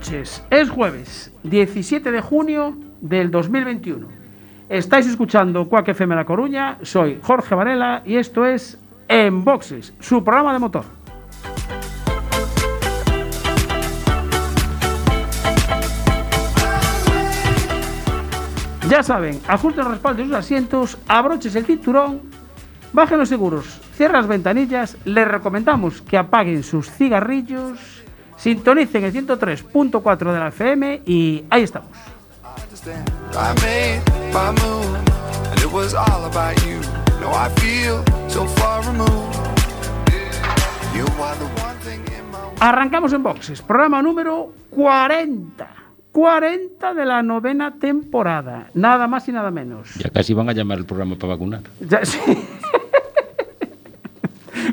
Es jueves, 17 de junio del 2021. Estáis escuchando Cuac FM La Coruña. Soy Jorge Varela y esto es En Boxes, su programa de motor. Ya saben, ajusten los respaldos de sus asientos, abroches el cinturón, bajen los seguros, cierren las ventanillas, les recomendamos que apaguen sus cigarrillos, sintonicen el 103.4 de la FM y ahí estamos. Arrancamos en boxes, programa número 40. 40 de la novena temporada, nada más y nada menos. Ya casi van a llamar el programa para vacunar. Ya, sí.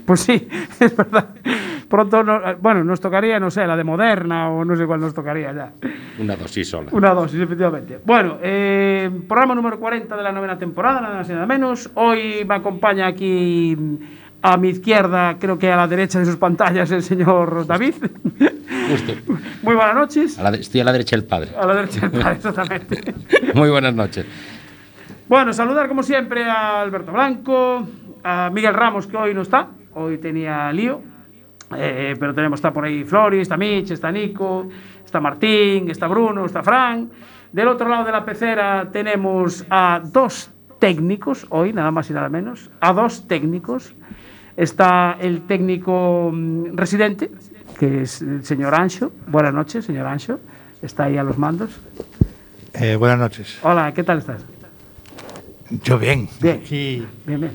pues sí, es verdad. Pronto, no- bueno, nos tocaría, no sé, la de Moderna o no sé cuál nos tocaría ya. Una dosis sola. Una dosis, efectivamente. Bueno, eh, programa número 40 de la novena temporada, nada más y nada menos. Hoy me acompaña aquí mm, a mi izquierda, creo que a la derecha de sus pantallas, el señor David. Justo. Muy buenas noches. A la de- estoy a la derecha del padre. A la derecha, exactamente. Muy buenas noches. Bueno, saludar como siempre a Alberto Blanco, a Miguel Ramos, que hoy no está, hoy tenía lío, eh, pero tenemos, está por ahí Floris, está Mitch, está Nico, está Martín, está Bruno, está Fran. Del otro lado de la pecera tenemos a dos técnicos, hoy nada más y nada menos, a dos técnicos. Está el técnico mm, residente, que es el señor Ancho. Buenas noches, señor Ancho. Está ahí a los mandos. Eh, buenas noches. Hola, ¿qué tal estás? Yo bien. Bien. Aquí Bien, bien.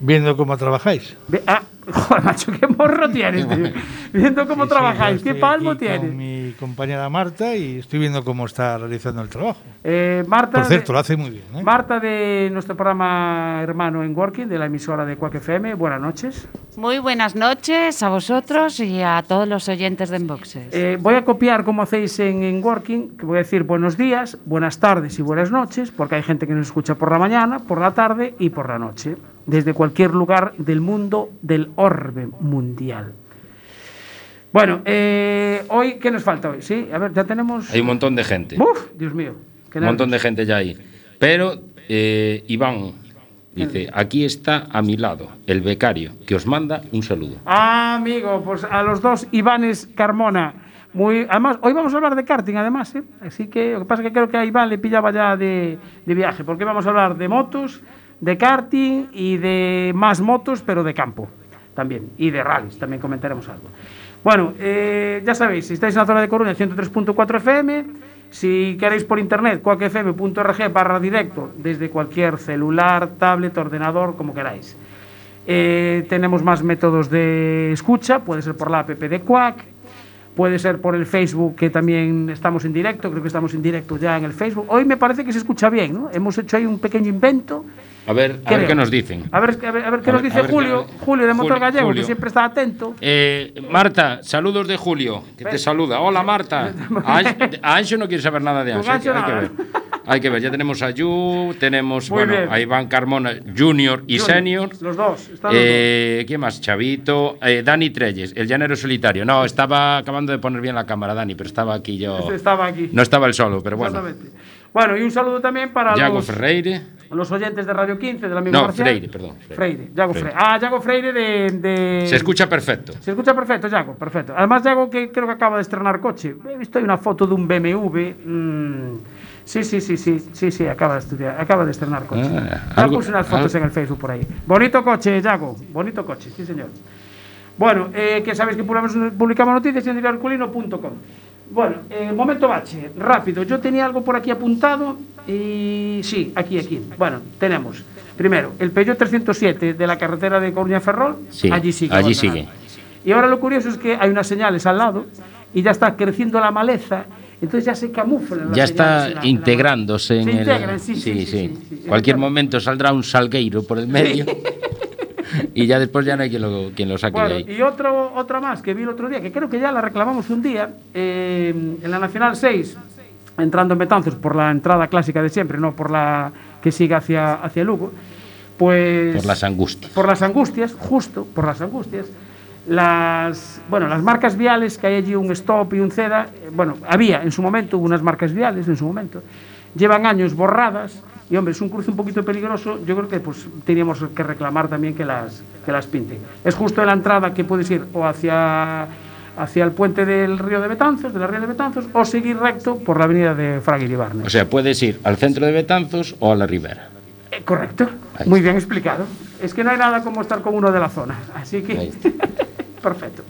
viendo cómo trabajáis. Ve- ah, joder, macho, qué morro tienes, tío. Viendo cómo Sí, trabajáis, qué palmo tienes. Con mi compañera Marta y estoy viendo cómo está realizando el trabajo. Eh, Marta, Por cierto, de, lo hace muy bien. ¿eh? Marta de nuestro programa hermano en Working, de la emisora de Quack FM. Buenas noches. Muy buenas noches a vosotros y a todos los oyentes de Enboxes. Eh, voy a copiar como hacéis en, en Working, que voy a decir buenos días, buenas tardes y buenas noches, porque hay gente que nos escucha por la mañana, por la tarde y por la noche, desde cualquier lugar del mundo del orbe mundial. Bueno, eh, hoy, ¿qué nos falta hoy? Sí, a ver, ya tenemos... Hay un montón de gente. ¡Uf! Dios mío. Un montón de gente ya ahí. Pero eh, Iván dice, aquí está a mi lado el becario que os manda un saludo. Ah, amigo, pues a los dos Ivanes Carmona. Muy, además, hoy vamos a hablar de karting, además, ¿eh? Así que lo que pasa es que creo que a Iván le pillaba ya de, de viaje, porque vamos a hablar de motos, de karting y de más motos, pero de campo también, y de rallies, también comentaremos algo. Bueno, eh, ya sabéis, si estáis en la zona de Coruña, 103.4 FM, si queréis por internet, cuacfm.org barra directo, desde cualquier celular, tablet, ordenador, como queráis. Eh, tenemos más métodos de escucha, puede ser por la app de Quack, puede ser por el Facebook, que también estamos en directo, creo que estamos en directo ya en el Facebook. Hoy me parece que se escucha bien, ¿no? Hemos hecho ahí un pequeño invento. A ver, a ver qué nos dicen. A ver, a ver, a ver qué A nos ver- dice Julio, Julio de Motor Gallego, Julio. que siempre está atento. Eh, Marta, saludos de Julio, que te saluda. Hola Marta. A Ancho, no quiere saber nada de Ancho. Hay, hay que ver. Hay que ver, ya tenemos a Yu, tenemos Muy bueno, bien. a Iván Carmona Junior y Junior, Senior. Los dos, están los Eh, ¿Quién más? Chavito. Eh, Dani Trelles, el llanero solitario. No, estaba acabando de poner bien la cámara, Dani, pero estaba aquí yo. dos. Estaba aquí. No estaba el solo, pero bueno. Exactamente. Bueno, y un saludo también para Yago los, Ferreire. los oyentes de Radio 15, del amigo No, Marcial. Freire, perdón, Freire, Freire. Yago Freire. Freire. Ah, Yago Freire de, de- Se escucha perfecto. Se escucha perfecto, Yago, perfecto. Además, Yago, que creo que acaba de estrenar coche. He visto ahí una foto de un BMW. mm, sí, sí, sí, sí, sí, sí, acaba de estudiar, acaba de estrenar coche. Ah, ya algo- puse unas fotos algo- en el Facebook por ahí. Bonito coche, Yago, bonito coche, sí, señor. Bueno, eh, que sabéis que publicamos, noticias en diarioherculino.com. Bueno, eh, momento bache, rápido. Yo tenía algo por aquí apuntado y sí, aquí, aquí. Bueno, tenemos primero el Peugeot 307 de la carretera de Coruña Ferrol. Sí, allí sigue. allí sigue. Y ahora lo curioso es que hay unas señales al lado y ya está creciendo la maleza, entonces ya se camuflan. Ya está la- en la integrándose en Se el. integran, sí, sí, sí, sí, sí, sí. Cualquier momento saldrá un salgueiro por el medio. y ya después ya no hay quien lo, quien lo saque Bueno, de ahí. y otro, otra más que vi el otro día, que creo que ya la reclamamos un día, eh, en la Nacional 6, entrando en Betanzos por la entrada clásica de siempre, no por la que sigue hacia, hacia Lugo, pues... Por las angustias. por las angustias, justo por las angustias, las, bueno, las marcas viales, que hay allí un stop y un CEDA, eh, bueno, había en su momento unas marcas viales en su momento, llevan años borradas y hombre, es un cruce un poquito peligroso, yo creo que pues teníamos que reclamar también que las, que las pinten. Es justo en la entrada que puedes ir o hacia, hacia el puente del río de Betanzos, de la ría de Betanzos, o seguir recto por la avenida de Fraguil. O sea, puedes ir al centro de Betanzos o a la Ribera. Eh, correcto, Ahí muy bien explicado. Es que no hay nada como estar con uno de la zona, así que perfecto.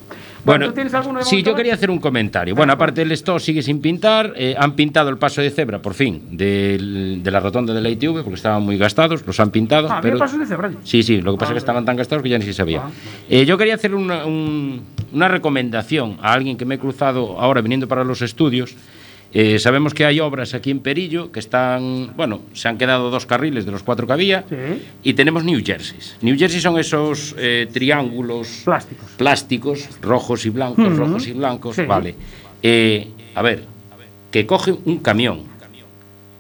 Bueno, ¿tú tienes alguno de sí, yo quería hacer un comentario. Bueno, aparte del stock sigue sin pintar, eh, han pintado el paso de cebra, por fin, del- de la rotonda de la ITV, porque estaban muy gastados, los han pintado. Ah, pero... pasos de cebra. Sí, sí, lo que pasa Ah, es que estaban tan gastados que ya ni se sabía. Ah. Eh, yo quería hacer una, un- una recomendación a alguien que me he cruzado ahora viniendo para los estudios. Eh, sabemos que hay obras aquí en Perillo que están, bueno, se han quedado dos carriles de los cuatro que había Sí. y tenemos New Jerseys. New Jerseys son esos eh, triángulos Plásticos. plásticos, rojos y blancos, rojos y blancos, Sí. vale. Eh, a ver, que coge un camión.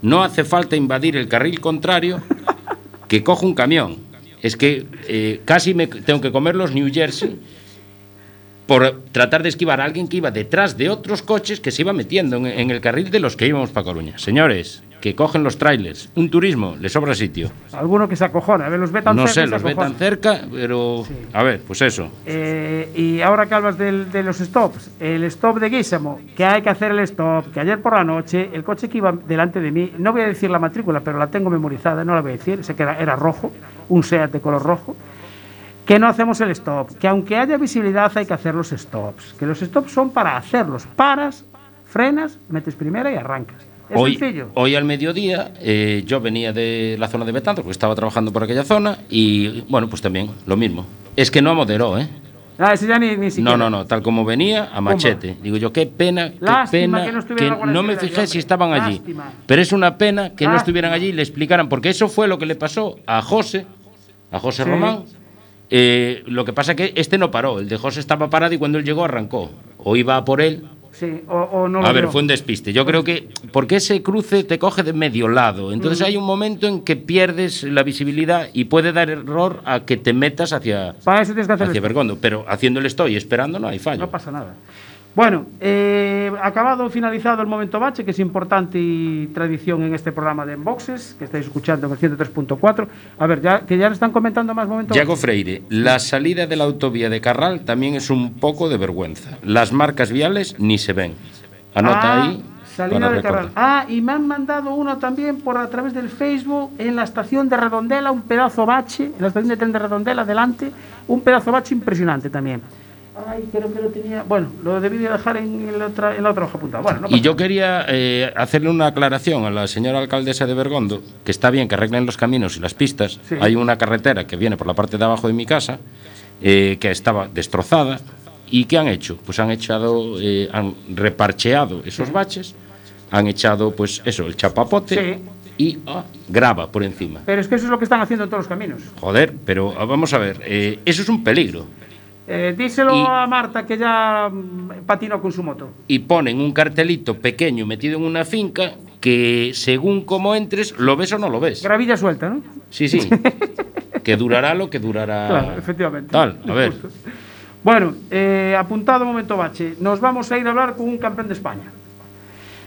No hace falta invadir el carril contrario, que coge un camión. Es que casi me tengo que comer los New Jersey por tratar de esquivar a alguien que iba detrás de otros coches que se iba metiendo en, en el carril de los que íbamos para Coruña. Señores, que cogen los trailers, un turismo, le sobra sitio. Alguno que se acojona, a ver, los ve tan No cerca sé, y se los ve tan cerca, pero a ver, pues eso. Eh, y ahora que hablas del- de los stops, el stop de Guísamo, que hay que hacer el stop, que ayer por la noche el coche que iba delante de mí, no voy a decir la matrícula, pero la tengo memorizada, no la voy a decir, sé que era, era rojo, un SEAT de color rojo, que no hacemos el stop, que aunque haya visibilidad hay que hacer los stops, que los stops son para hacerlos, paras, frenas, metes primera y arrancas. Es Hoy, sencillo. hoy al mediodía eh, yo venía de la zona de Betanzos, porque estaba trabajando por aquella zona, y bueno, pues también lo mismo. Es que no moderó, ¿eh? Ah, ese ya ni, ni siquiera. No, no, no, tal como venía, a machete. Digo yo, qué pena, qué Lástima pena, que no Guardia no me fijé si estaban allí. Lástima. Pero es una pena que no estuvieran allí y le explicaran, porque eso fue lo que le pasó a José, a José Sí. Román. Eh, lo que pasa que este no paró, el de José estaba parado y cuando él llegó arrancó. O iba por él, Sí, o, o no lo a ver, fue un despiste. Yo creo que porque ese cruce te coge de medio lado. Entonces hay un momento en que pierdes la visibilidad y puede dar error a que te metas hacia, Para eso tienes que hacer hacia. Bergondo. Pero haciéndole estoy esperando no hay fallo. No pasa nada. Bueno, eh, acabado, finalizado el momento bache, que es importante y tradición en este programa de Enboxes, que estáis escuchando en el 103.4. A ver, ya, que ya le están comentando más momentos. Yago Freire, la salida de la autovía de Carral también es un poco de vergüenza. Las marcas viales ni se ven. Anota Ah, ahí. Salida de. Carral. Ah, y me han mandado uno también por a través del Facebook en la estación de Redondela, un pedazo bache, en la estación de tren de Redondela, adelante, un pedazo bache impresionante también. Ay, creo que lo tenía. Bueno, lo debí de dejar en, el otra, en la otra hoja apuntada. Bueno, no Y yo quería eh, hacerle una aclaración a la señora alcaldesa de Bergondo, que está bien que arreglen los caminos y las pistas. Sí. Hay una carretera que viene por la parte de abajo de mi casa, eh, que estaba destrozada. ¿Y qué han hecho? Pues han echado, eh, han reparcheado esos baches, han echado, pues eso, el chapapote y ah, grava por encima. Pero es que eso es lo que están haciendo en todos los caminos. Joder, pero ah, vamos a ver, eh, eso es un peligro. Eh, díselo Y- a Marta que ya mm, patinó con su moto. y ponen un cartelito pequeño metido en una finca que según cómo entres, lo ves o no lo ves. Gravilla suelta, ¿no? Sí, sí. que durará lo que durará. Claro, efectivamente. Tal, a ver. Justo. Bueno, eh, apuntado momento bache. Nos vamos a ir a hablar con un campeón de España.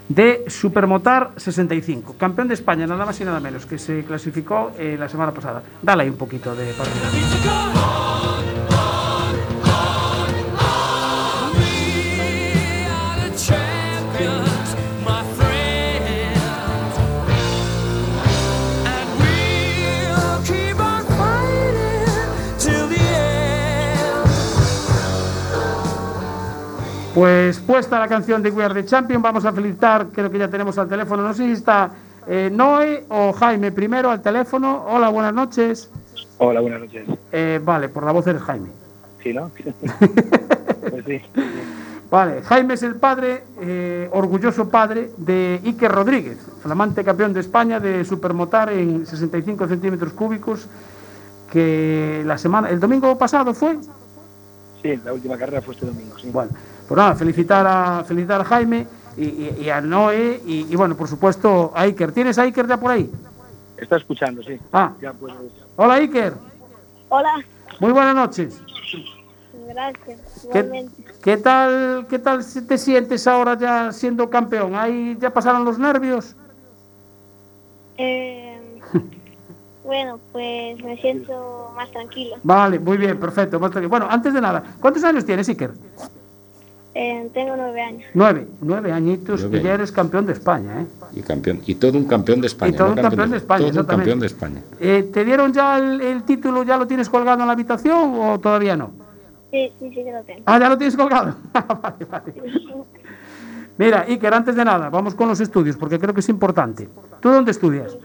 De Supermotar 65. Campeón de España, nada más y nada menos, que se clasificó eh, la semana pasada. Dale ahí un poquito de partida. Pues puesta la canción de We Are the Champion, vamos a felicitar, creo que ya tenemos al teléfono, no sé si está eh, Noé o Jaime primero al teléfono. Hola, buenas noches. Hola, buenas noches. Eh, vale, por la voz eres Jaime. Sí, ¿no? pues sí. Vale, Jaime es el padre, eh, orgulloso padre de Iker Rodríguez, flamante campeón de España de supermotar en 65 centímetros cúbicos, que la semana, el domingo pasado fue. Sí, la última carrera fue este domingo, sí. Bueno, pues nada, felicitar a, felicitar a Jaime y, y- y a Noé y, y bueno, por supuesto a Iker. ¿Tienes a Iker ya por ahí? Está escuchando, sí. Ah, Ya puedes. hola Iker, Hola, muy buenas noches. gracias. ¿Qué, tal, ¿Qué tal te sientes ahora ya siendo campeón? ¿Ahí ya pasaron los nervios? Eh, bueno, pues me siento más tranquilo. Vale, muy bien, perfecto. más tranquilo. Bueno, antes de nada, ¿cuántos años tienes, Iker? Eh, tengo nueve años. Nueve, nueve añitos Nueve. y ya eres campeón de España, ¿eh? Y campeón. Y todo un campeón de España. Y todo no un campeón de España, Todo un exactamente. campeón de España. Eh, ¿Te dieron ya el, el título, ya lo tienes colgado en la habitación o todavía no? Sí, sí, sí que lo tengo. Ah, ya lo tienes colgado. vale, vale. Mira, Iker, antes de nada, vamos con los estudios, porque creo que es importante. ¿Tú dónde estudias?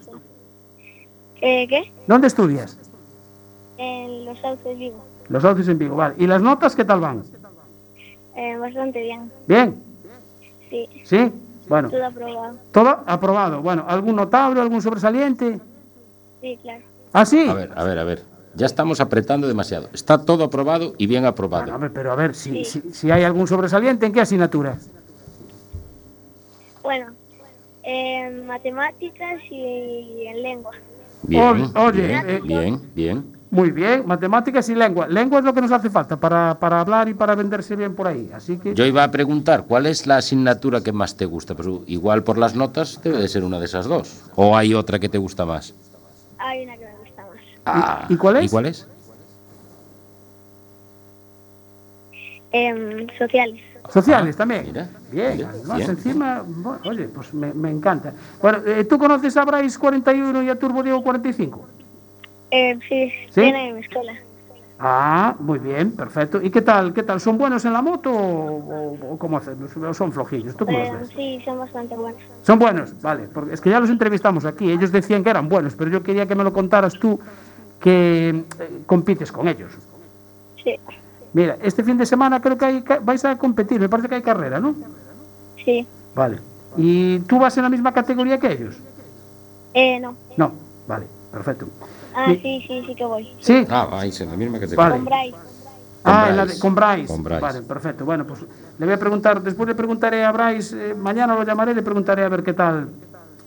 Eh, ¿Qué? ¿Dónde estudias? En los sauces vivo. Los audios en Vigo, vale. ¿Y las notas qué tal van? Eh, bastante bien. ¿Bien? Sí, ¿Sí? Bueno, todo aprobado. todo aprobado. Bueno, ¿algún notable, algún sobresaliente? Sí, claro. ¿Ah, sí? A ver, a ver, a ver. Ya estamos apretando demasiado. Está todo aprobado y bien aprobado. Bueno, a ver, pero a ver, si, si, si hay algún sobresaliente, ¿en qué asignatura? Bueno, en matemáticas y en lengua. Bien, Oye, bien, eh, bien, bien. Muy bien, matemáticas y lengua. Lengua es lo que nos hace falta para, para hablar y para venderse bien por ahí. Así que, Yo iba a preguntar, ¿cuál es la asignatura que más te gusta? Pues igual por las notas debe de ser una de esas dos. ¿O hay otra que te gusta más? Hay una que me gusta más. Ah, y cuál es? ¿Y cuál es? Em, sociales. sociales también. mira, bien, mira, además bien. encima, bueno, oye, pues me, me encanta. Bueno, eh, ¿tú conoces a Bryce 41 y a Turbo Diego 45? Eh, sí, ¿Sí? viene en mi escuela. Ah, muy bien, perfecto. ¿Y qué tal? ¿Qué tal? ¿Son buenos en la moto o, o- o cómo hacen? ¿O ¿Son flojillos? ¿Tú cómo los ves? sí, son bastante buenos. Son buenos, vale, porque es que ya los entrevistamos aquí, ellos decían que eran buenos, pero yo quería que me lo contaras tú que eh, compites con ellos. Sí, Mira, este fin de semana creo que hay, vais a competir, me parece que hay carrera, ¿no? sí. Vale. ¿Y tú vas en la misma categoría que ellos? Eh, no. No, vale, perfecto. Ah, sí, sí, sí que voy. ¿Sí? Ah, vais en la misma que te Vale. Con Bryce. Ah, la de- Bryce. con Bryce. Con Bryce. Vale, perfecto. Bueno, pues le voy a preguntar, después le preguntaré a Bryce, eh, mañana lo llamaré, le preguntaré a ver qué tal,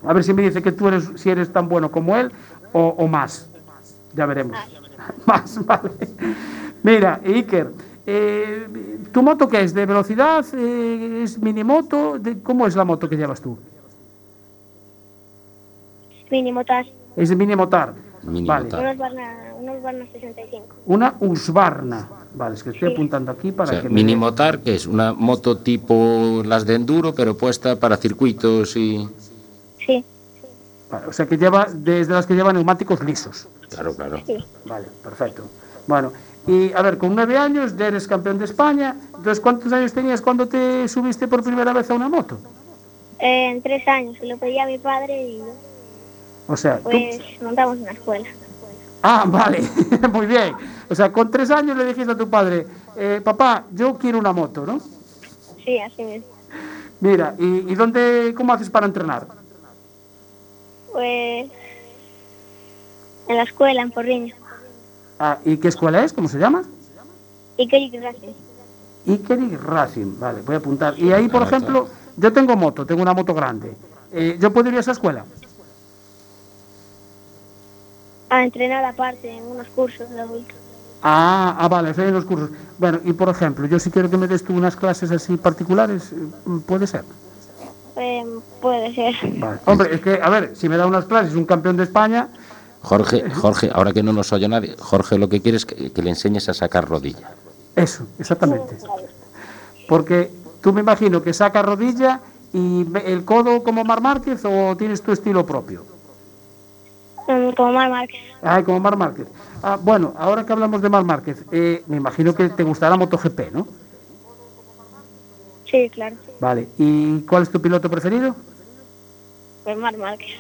a ver si me dice que tú eres, si eres tan bueno como él o, o más. Ya veremos. más, vale. Mira, Iker, eh, ¿tu moto qué es? ¿De velocidad? Eh, ¿Es minimoto? ¿De, ¿Cómo es la moto que llevas tú? Mini motas. Es de minimotar. Minimotar. Vale. Unos Barna, unos Barna 65. Una Husqvarna. Vale, es que estoy Sí. apuntando aquí O para sea, que me- minimotar, que es una moto tipo las de enduro, pero puesta para circuitos y... Sí, Vale, o sea que lleva desde las que llevan neumáticos lisos. Claro, claro. sí. Vale, perfecto. Bueno, y a ver, con nueve años ya eres campeón de España. Entonces, ¿cuántos años tenías cuando te subiste por primera vez a una moto? Eh, en tres años. Se lo pedí a mi padre y O sea, tú... pues montamos una escuela. Ah, vale, muy bien. O sea, con tres años le dijiste a tu padre, eh, papá, yo quiero una moto, ¿no? Sí, así mismo. Mira, ¿y, y dónde, cómo haces para entrenar? Pues en la escuela, en Porriño. Ah, ¿Y qué escuela es? ¿Cómo se llama? Y que gracias. Ikeri Racing, vale, voy a apuntar. Y ahí, por ejemplo, yo tengo moto, tengo una moto grande. Eh, ¿Yo puedo ir a esa escuela? A entrenar aparte en unos cursos de adulto. Ah, ah, vale, en los cursos. Bueno, y por ejemplo, yo si quiero que me des tú unas clases así particulares, eh, puede ser. Eh, puede ser. Vale. Hombre, es que, a ver, si me da unas clases un campeón de España, Jorge, Jorge, ahora que no nos oye nadie, Jorge lo que quiere es que, que le enseñes a sacar rodilla. eso, exactamente. Porque tú me imagino que saca rodilla y ve- el codo como Mar Márquez o tienes tu estilo propio. Mm, Como Mar Márquez. Ay, como Mar Márquez. Ah, bueno, ahora que hablamos de Mar Márquez, eh, me imagino que te gustará MotoGP, ¿no? Sí, claro. Vale. ¿Y cuál es tu piloto preferido? Pues Mar Márquez.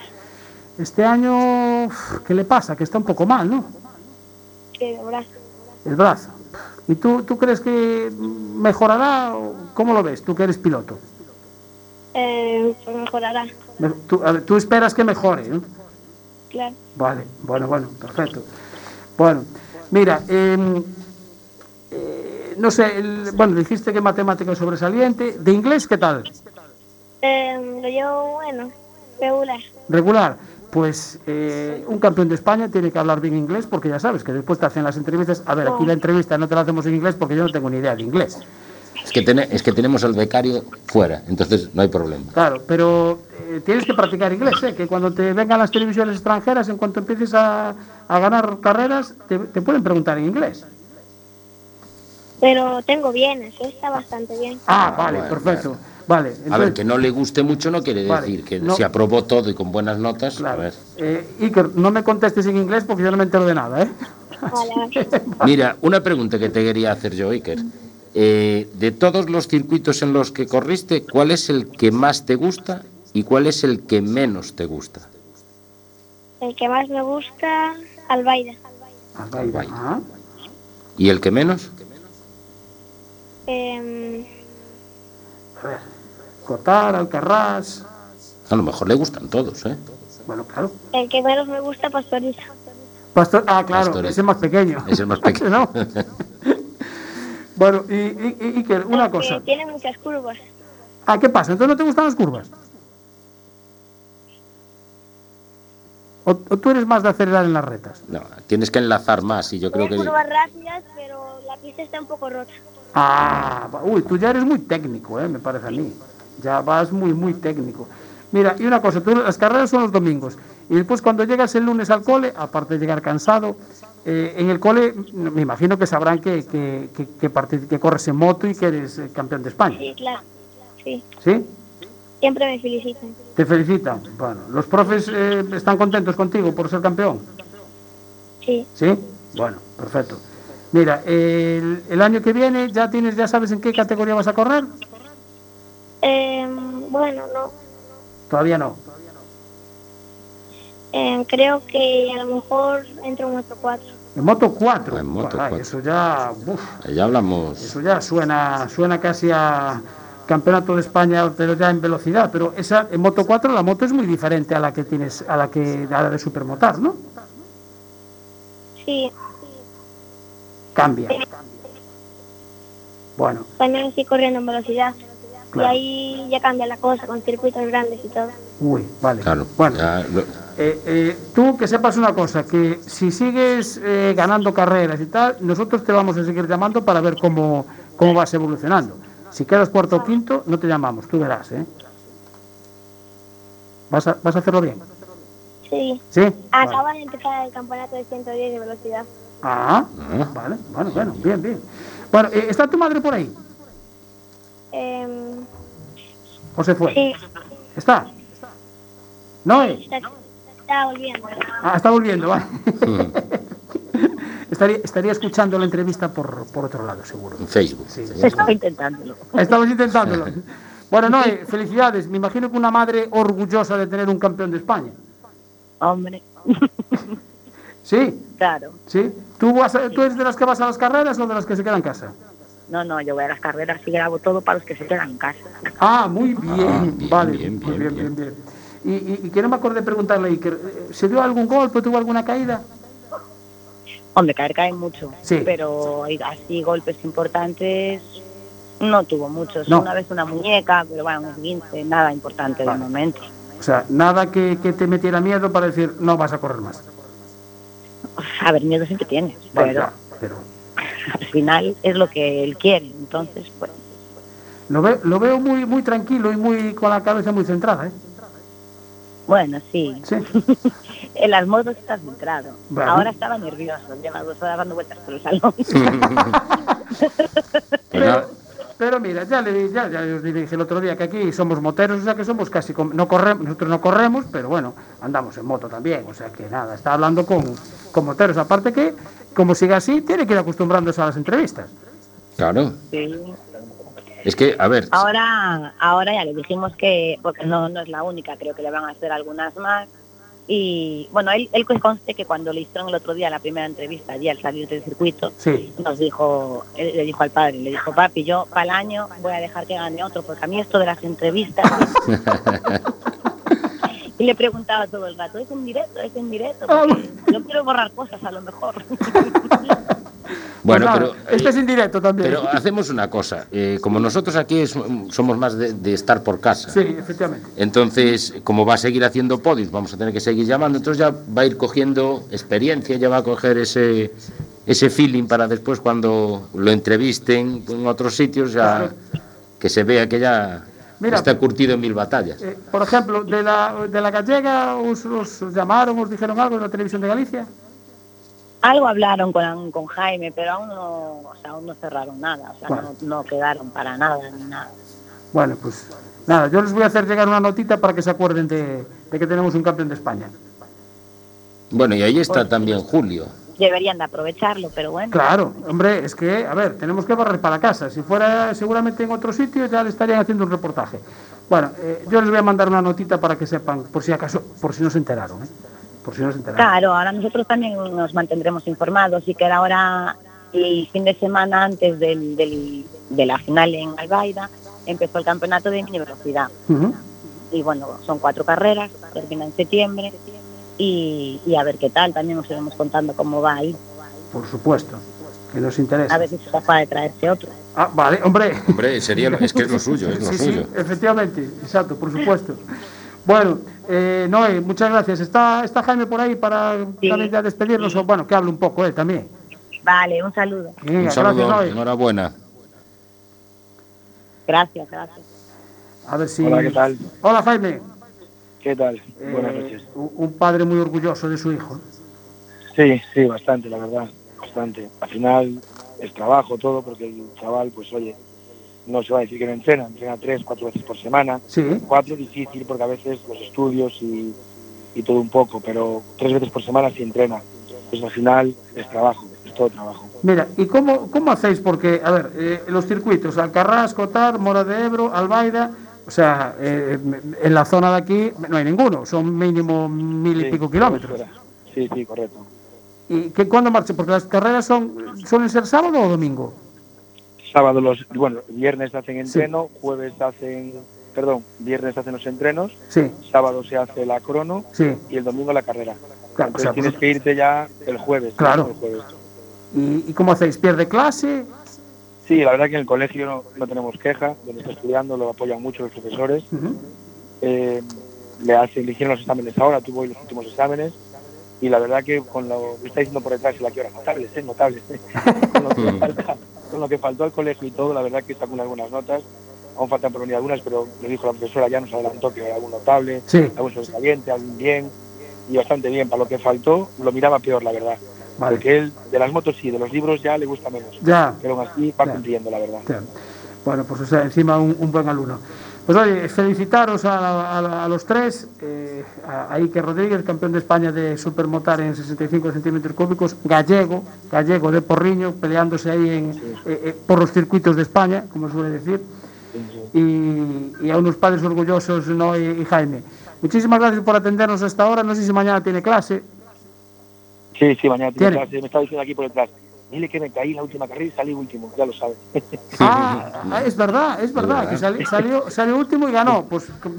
Este año, ¿qué le pasa? Que está un poco mal, ¿no? Sí, de brazo. El brazo. ¿Y tú, tú crees que mejorará? o ¿Cómo lo ves? Tú que eres piloto. Eh, pues mejorará. Me- Tú, a ver, tú esperas que mejore, ¿no? Claro. Vale, bueno, bueno, perfecto. Bueno, mira, em, eh, no sé, el- bueno, dijiste que matemática es sobresaliente. ¿De inglés qué tal? Eh, lo llevo bueno, regular. Regular. Pues eh, un campeón de España tiene que hablar bien inglés porque ya sabes que después te hacen las entrevistas. A ver, aquí la entrevista no te la hacemos en inglés porque yo no tengo ni idea de inglés. Es que, es que tenemos al becario fuera, entonces no hay problema. Claro, pero eh, tienes que practicar inglés, ¿eh? que cuando te vengan las televisiones extranjeras, en cuanto empieces a, a ganar carreras, te, te pueden preguntar en inglés. Pero tengo bien, eso está bastante bien. Ah, vale, bueno, perfecto. Vale, A ver, que no le guste mucho no quiere Vale, decir que no. se aprobó todo y con buenas notas. claro. A ver. Eh, Iker, no me contestes en inglés porque yo no me entero de nada, ¿eh? Vale, vale. Mira, una pregunta que te quería hacer yo, Iker. Eh, de todos los circuitos en los que corriste, ¿cuál es el que más te gusta y cuál es el que menos te gusta? El que más me gusta, Albaida. Albaida. Ah, ¿Y el que menos? Eh, a ver. Cotar, Alcarrás. A lo mejor le gustan todos, ¿eh? Bueno, claro. el que menos me gusta, Pastoriza. Pastor, ah, claro, es más pequeño. Es el más pequeño. ¿No? bueno, y, y- y- Iker, una Porque cosa. Tiene muchas curvas. Ah, ¿qué pasa? ¿Entonces no te gustan las curvas? ¿O, o tú eres más de acelerar en las retas? No, tienes que enlazar más y yo creo que... curvas rápidas, pero la pista está un poco rota. Ah, uy, tú ya eres muy técnico, ¿eh? me parece a mí. Ya vas muy, muy técnico. Mira, y una cosa, tú, las carreras son los domingos. Y después cuando llegas el lunes al cole, aparte de llegar cansado, eh, en el cole mm, me imagino que sabrán que, que, que, que que corres en moto y que eres eh, campeón de España. Sí, claro. Sí, ¿Sí? Siempre me felicitan. Te felicitan. Bueno, ¿los profes eh, están contentos contigo por ser campeón? Sí, ¿Sí? Bueno, perfecto. Mira, el, el año que viene ya tienes, ya sabes en qué categoría vas a correr. Eh, bueno, no. Todavía no. Eh, creo que a lo mejor entro en Moto 4. En moto 4. En Moto Caray, 4. Eso ya, uf, Ya hablamos... eso ya suena, suena casi a campeonato de España, pero ya en velocidad. Pero esa en moto 4 la moto es muy diferente a la que tienes, a la que a la de supermotar, ¿no? Sí, Cambia. Bueno, también estoy corriendo en velocidad. Claro. Y ahí ya cambia la cosa con circuitos grandes y todo. uy, vale. Claro, Bueno, ya lo- Eh, eh, tú que sepas una cosa, que si sigues eh, ganando carreras y tal, nosotros te vamos a seguir llamando para ver cómo, cómo vas evolucionando. Si quedas cuarto o quinto, no te llamamos, tú verás, ¿eh? ¿Vas a, vas a hacerlo bien? Sí. ¿Sí? Acaba Vale. de empezar el campeonato de 110 de velocidad. Ah, Ah. vale, bueno, bueno, bien, bien. Bueno, eh, ¿está tu madre por ahí? Eh, ¿O se fue? sí, ¿Está? ¿No? eh? está, está volviendo. Ah, está volviendo, vale. estaría, estaría escuchando la entrevista por, por otro lado, seguro. en Facebook. Sí, sí. Estaba intentándolo. Estamos intentándolo. Bueno, no, eh, felicidades. Me imagino que una madre orgullosa de tener un campeón de España. Hombre, Sí, claro. sí. ¿Tú, vas a- ¿Tú eres de las que vas a las carreras o de las que se quedan en casa? No, no, yo voy a las carreras y grabo todo para los que se quedan en casa. Ah, muy bien. Ah, bien, vale, bien, muy bien, bien, bien, bien. Y, y, y que no me acordé de preguntarle, Iker, eh, ¿se dio algún golpe, tuvo alguna caída? Hombre, caer cae mucho. Sí. Pero así golpes importantes no tuvo muchos. No. Una vez una muñeca, pero bueno, un 15, nada importante Vale. de momento. O sea, nada que, que te metiera miedo para decir, no vas a correr más. A ver, miedo siempre tienes, Vale, pero ya, pero al final es lo que él quiere. Entonces, pues, lo, ve- lo veo muy, muy tranquilo y muy con la cabeza muy centrada, ¿eh? Bueno, sí. Sí. En las motos estás centrado. Vale. Ahora estaba nervioso, lleva dos horas dando vueltas por el salón. Nada, Pero mira, ya le ya, ya os dije el otro día que aquí somos moteros, o sea que somos casi no corremos, nosotros no corremos, pero bueno, andamos en moto también, o sea que nada, está hablando con, con moteros. Aparte que, como siga así, tiene que ir acostumbrándose a las entrevistas. claro. Sí. Es que, a ver, Ahora, ahora ya le dijimos que, porque no, no es la única, creo que le van a hacer algunas más. Y bueno, él, él conste que cuando le hicieron el otro día la primera entrevista, allí al salir del circuito, Sí. nos dijo, él le dijo al padre, le dijo, papi, yo para el año voy a dejar que gane otro, porque a mí esto de las entrevistas... y le preguntaba todo el rato, es en directo, es en directo, Ah, yo quiero borrar cosas a lo mejor. bueno, Pues nada, pero... Este es indirecto también. Pero hacemos una cosa, eh, como nosotros aquí es- somos más de, de estar por casa, Sí, efectivamente. entonces como va a seguir haciendo podios, vamos a tener que seguir llamando, entonces ya va a ir cogiendo experiencia, ya va a coger ese, ese feeling para después cuando lo entrevisten en otros sitios ya que se vea que ya Mira. está curtido en mil batallas. Eh, por ejemplo, de la, de la gallega, os, os llamaron, os dijeron algo en la televisión de Galicia? Algo hablaron con, con Jaime, pero aún no, o sea, aún no cerraron nada, o sea, Bueno. no, no quedaron para nada ni nada. Bueno, pues nada, yo les voy a hacer llegar una notita para que se acuerden de, de que tenemos un campeón de España. Bueno, y ahí está también Julio. Deberían de aprovecharlo, pero bueno. Claro, hombre, es que, a ver, tenemos que barrer para casa. Si fuera seguramente en otro sitio ya le estarían haciendo un reportaje. Bueno, eh, yo les voy a mandar una notita para que sepan, por si acaso, por si no se enteraron, ¿eh? Por si no se. Claro, ahora nosotros también nos mantendremos informados y que ahora el fin de semana antes del, del- de la final en Albaida empezó el campeonato de mini velocidad. Y bueno, son cuatro carreras, termina en septiembre y, y a ver qué tal, también nos iremos contando cómo va ahí, Por supuesto, que nos interesa. a ver si es capaz de traerse otro. Ah, vale, hombre. Hombre, sería lo- es que es lo suyo, es lo Sí, suyo. sí, efectivamente, exacto, por supuesto. Bueno, eh, Noé, muchas gracias. ¿Está, está Jaime por ahí para Sí. también ya despedirnos? O, bueno, que hable un poco él también. Vale, un saludo. Venga, Un saludo, gracias, Noé. enhorabuena. Gracias, gracias. A ver si... Hola, ¿qué tal? Hola, Jaime. ¿Qué tal? Eh, Buenas noches. un un padre muy orgulloso de su hijo. Sí, sí, bastante, la verdad, bastante. Al final es trabajo todo, porque el chaval, pues oye, no se va a decir que no entrena, entrena tres, cuatro veces por semana. Sí. Cuatro difícil porque a veces los estudios y, y todo un poco, pero tres veces por semana sí entrena. Pues al final es trabajo, es todo trabajo. Mira, ¿y cómo, cómo hacéis? Porque, a ver, eh, los circuitos, Alcarrás, Cotar, Mora de Ebro, Albaida, o sea, eh, en la zona de aquí no hay ninguno, son mínimo mil y Sí, pico kilómetros. Sí, sí, correcto. ¿Y que, cuándo marcha? Porque las carreras son suelen ser sábado o domingo. Sábado los, bueno, viernes hacen Sí. entreno, jueves hacen, perdón, viernes hacen los entrenos, Sí, sábado se hace la crono sí. y el domingo la carrera. Claro, o Entonces sea, tienes pues- que irte ya el jueves. Claro. El jueves. ¿Y, y cómo hacéis? ¿Pierde clase? Sí, la verdad que en el colegio no, no tenemos queja, donde está estudiando lo apoyan mucho los profesores. Eh, le, hacen, le hicieron los exámenes ahora, tuvo hoy los últimos exámenes y la verdad que con lo que está diciendo por detrás y la que hora notables, ¿eh? notables. ¿eh? Con, lo que faltó al colegio y todo, la verdad que sacó algunas notas. Aún faltan por venir algunas, pero me dijo la profesora, ya nos adelantó que algún notable, Sí, algún sobresaliente, algún bien y bastante bien. Para lo que faltó, lo miraba peor, la verdad. vale. Porque él, de las motos sí, de los libros ya le gusta menos. Ya, Pero aún así va Ya. cumpliendo, la verdad. ya. Bueno, pues o sea, encima un, un buen alumno. Pues oye, felicitaros a, a- a los tres, eh, a, Iker Rodríguez, campeón de España de supermotar en 65 centímetros cúbicos, gallego, gallego de Porriño, peleándose ahí en, eh, eh, por los circuitos de España, como suele decir, y, y a unos padres orgullosos, ¿no? y, y Jaime. Muchísimas gracias por atendernos hasta ahora, no sé si mañana tiene clase. Sí, sí, mañana tiene ¿Tiene? clase. Me estaba diciendo aquí por detrás. Dile que me caí en la última carrera y salí último, ya lo sabe. Ah, es verdad, es verdad, que sali- salió, salió último y ganó. Pues en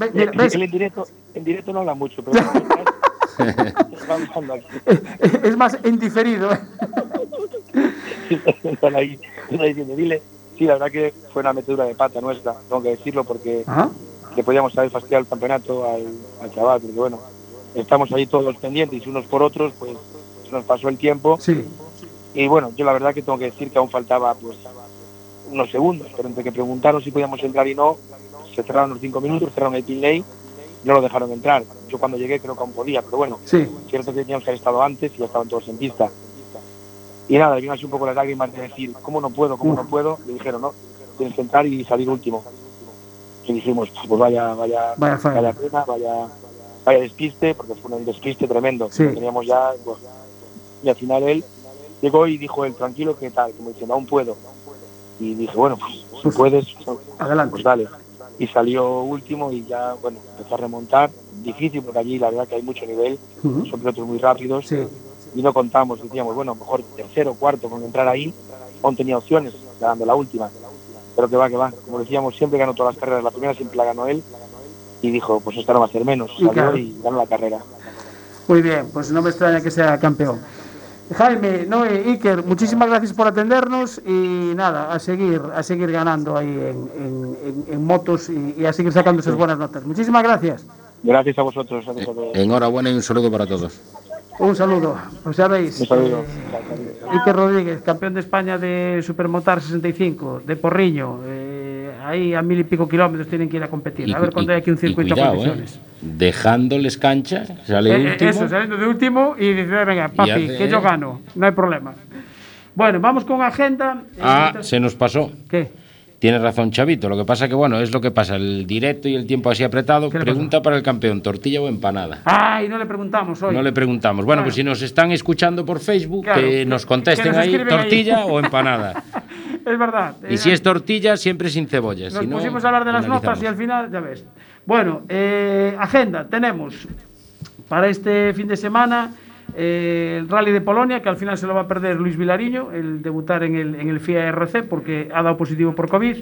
directo, en directo no habla mucho, pero es más indiferido. ¿eh? Dile. Sí, la verdad que fue una metedura de pata nuestra, tengo que decirlo, porque le podíamos haber fastidiado el campeonato al, al chaval, porque bueno, estamos ahí todos pendientes unos por otros, pues nos pasó el tiempo. Sí, Y bueno, yo la verdad que tengo que decir que aún faltaba pues unos segundos, pero entre que preguntaron si podíamos entrar y no, se cerraron los cinco minutos, cerraron el lane, no lo dejaron entrar. Yo cuando llegué creo que aún podía, pero bueno, sí. cierto que teníamos que haber estado antes y ya estaban todos en pista. Y nada, vino así un poco las lágrimas de decir, ¿cómo no puedo? ¿Cómo no puedo? Le dijeron, no, tienes que entrar y salir último. Y dijimos, pues vaya, vaya, Vaya faena. vaya pena, vaya, vaya despiste, porque fue un despiste tremendo. Sí. Teníamos ya, pues, y al final él llegó y dijo él, tranquilo, que tal, como diciendo, aún puedo. y dije, bueno, pues si puedes, Adelante. pues dale. Y salió último y ya, bueno, empezó a remontar. Difícil porque allí la verdad que hay mucho nivel, son pilotos muy rápidos Sí. y no contamos, decíamos, bueno, mejor tercero, cuarto, con entrar ahí, aún tenía opciones, ganando la última. Pero que va, que va. Como decíamos, siempre ganó todas las carreras, la primera siempre la ganó él y dijo, pues esta no va a ser menos. Y Salió claro. y ganó la carrera. Muy bien, pues no me extraña que sea campeón. Jaime, Noé, Iker, muchísimas gracias por atendernos y nada, a seguir, a seguir ganando ahí en, en- en- en motos y, y a seguir sacando esas buenas notas. Muchísimas gracias. Gracias a vosotros, gracias a Eh, todos. Enhorabuena y un saludo para todos. Un saludo. Pues ya veis, Un saludo. eh, Iker Rodríguez, campeón de España de Supermotar 65, de Porriño. eh, ahí a mil y pico kilómetros tienen que ir a competir. a ver cu- cuando hay aquí un y circuito cuidado, de ¿eh? Dejándoles cancha, sale Eh, eh, último. Eso, saliendo de último y dice, venga, papi, hace- que yo gano, no hay problema. Bueno, vamos con agenda. Eh, Ah, mientras- se nos pasó. ¿Qué? Tiene razón, Chavito. Lo que pasa que, bueno, es lo que pasa. El directo y el tiempo así apretado. ¿Qué le Pregunta para el campeón, ¿tortilla o empanada? Ay, no le preguntamos hoy. No le preguntamos. Bueno, Claro. pues si nos están escuchando por Facebook, Claro, que que- nos que contesten nos ahí, escriben ahí. tortilla o empanada. Es verdad. Y eh, si es tortilla, siempre sin cebolla. Nos si no, pusimos a hablar de las analizamos. notas y al final, ya ves. Bueno, eh, agenda, tenemos para este fin de semana eh, el Rally de Polonia, que al final se lo va a perder Luis Vilariño, el debutar en el, en el FIA porque ha dado positivo por COVID,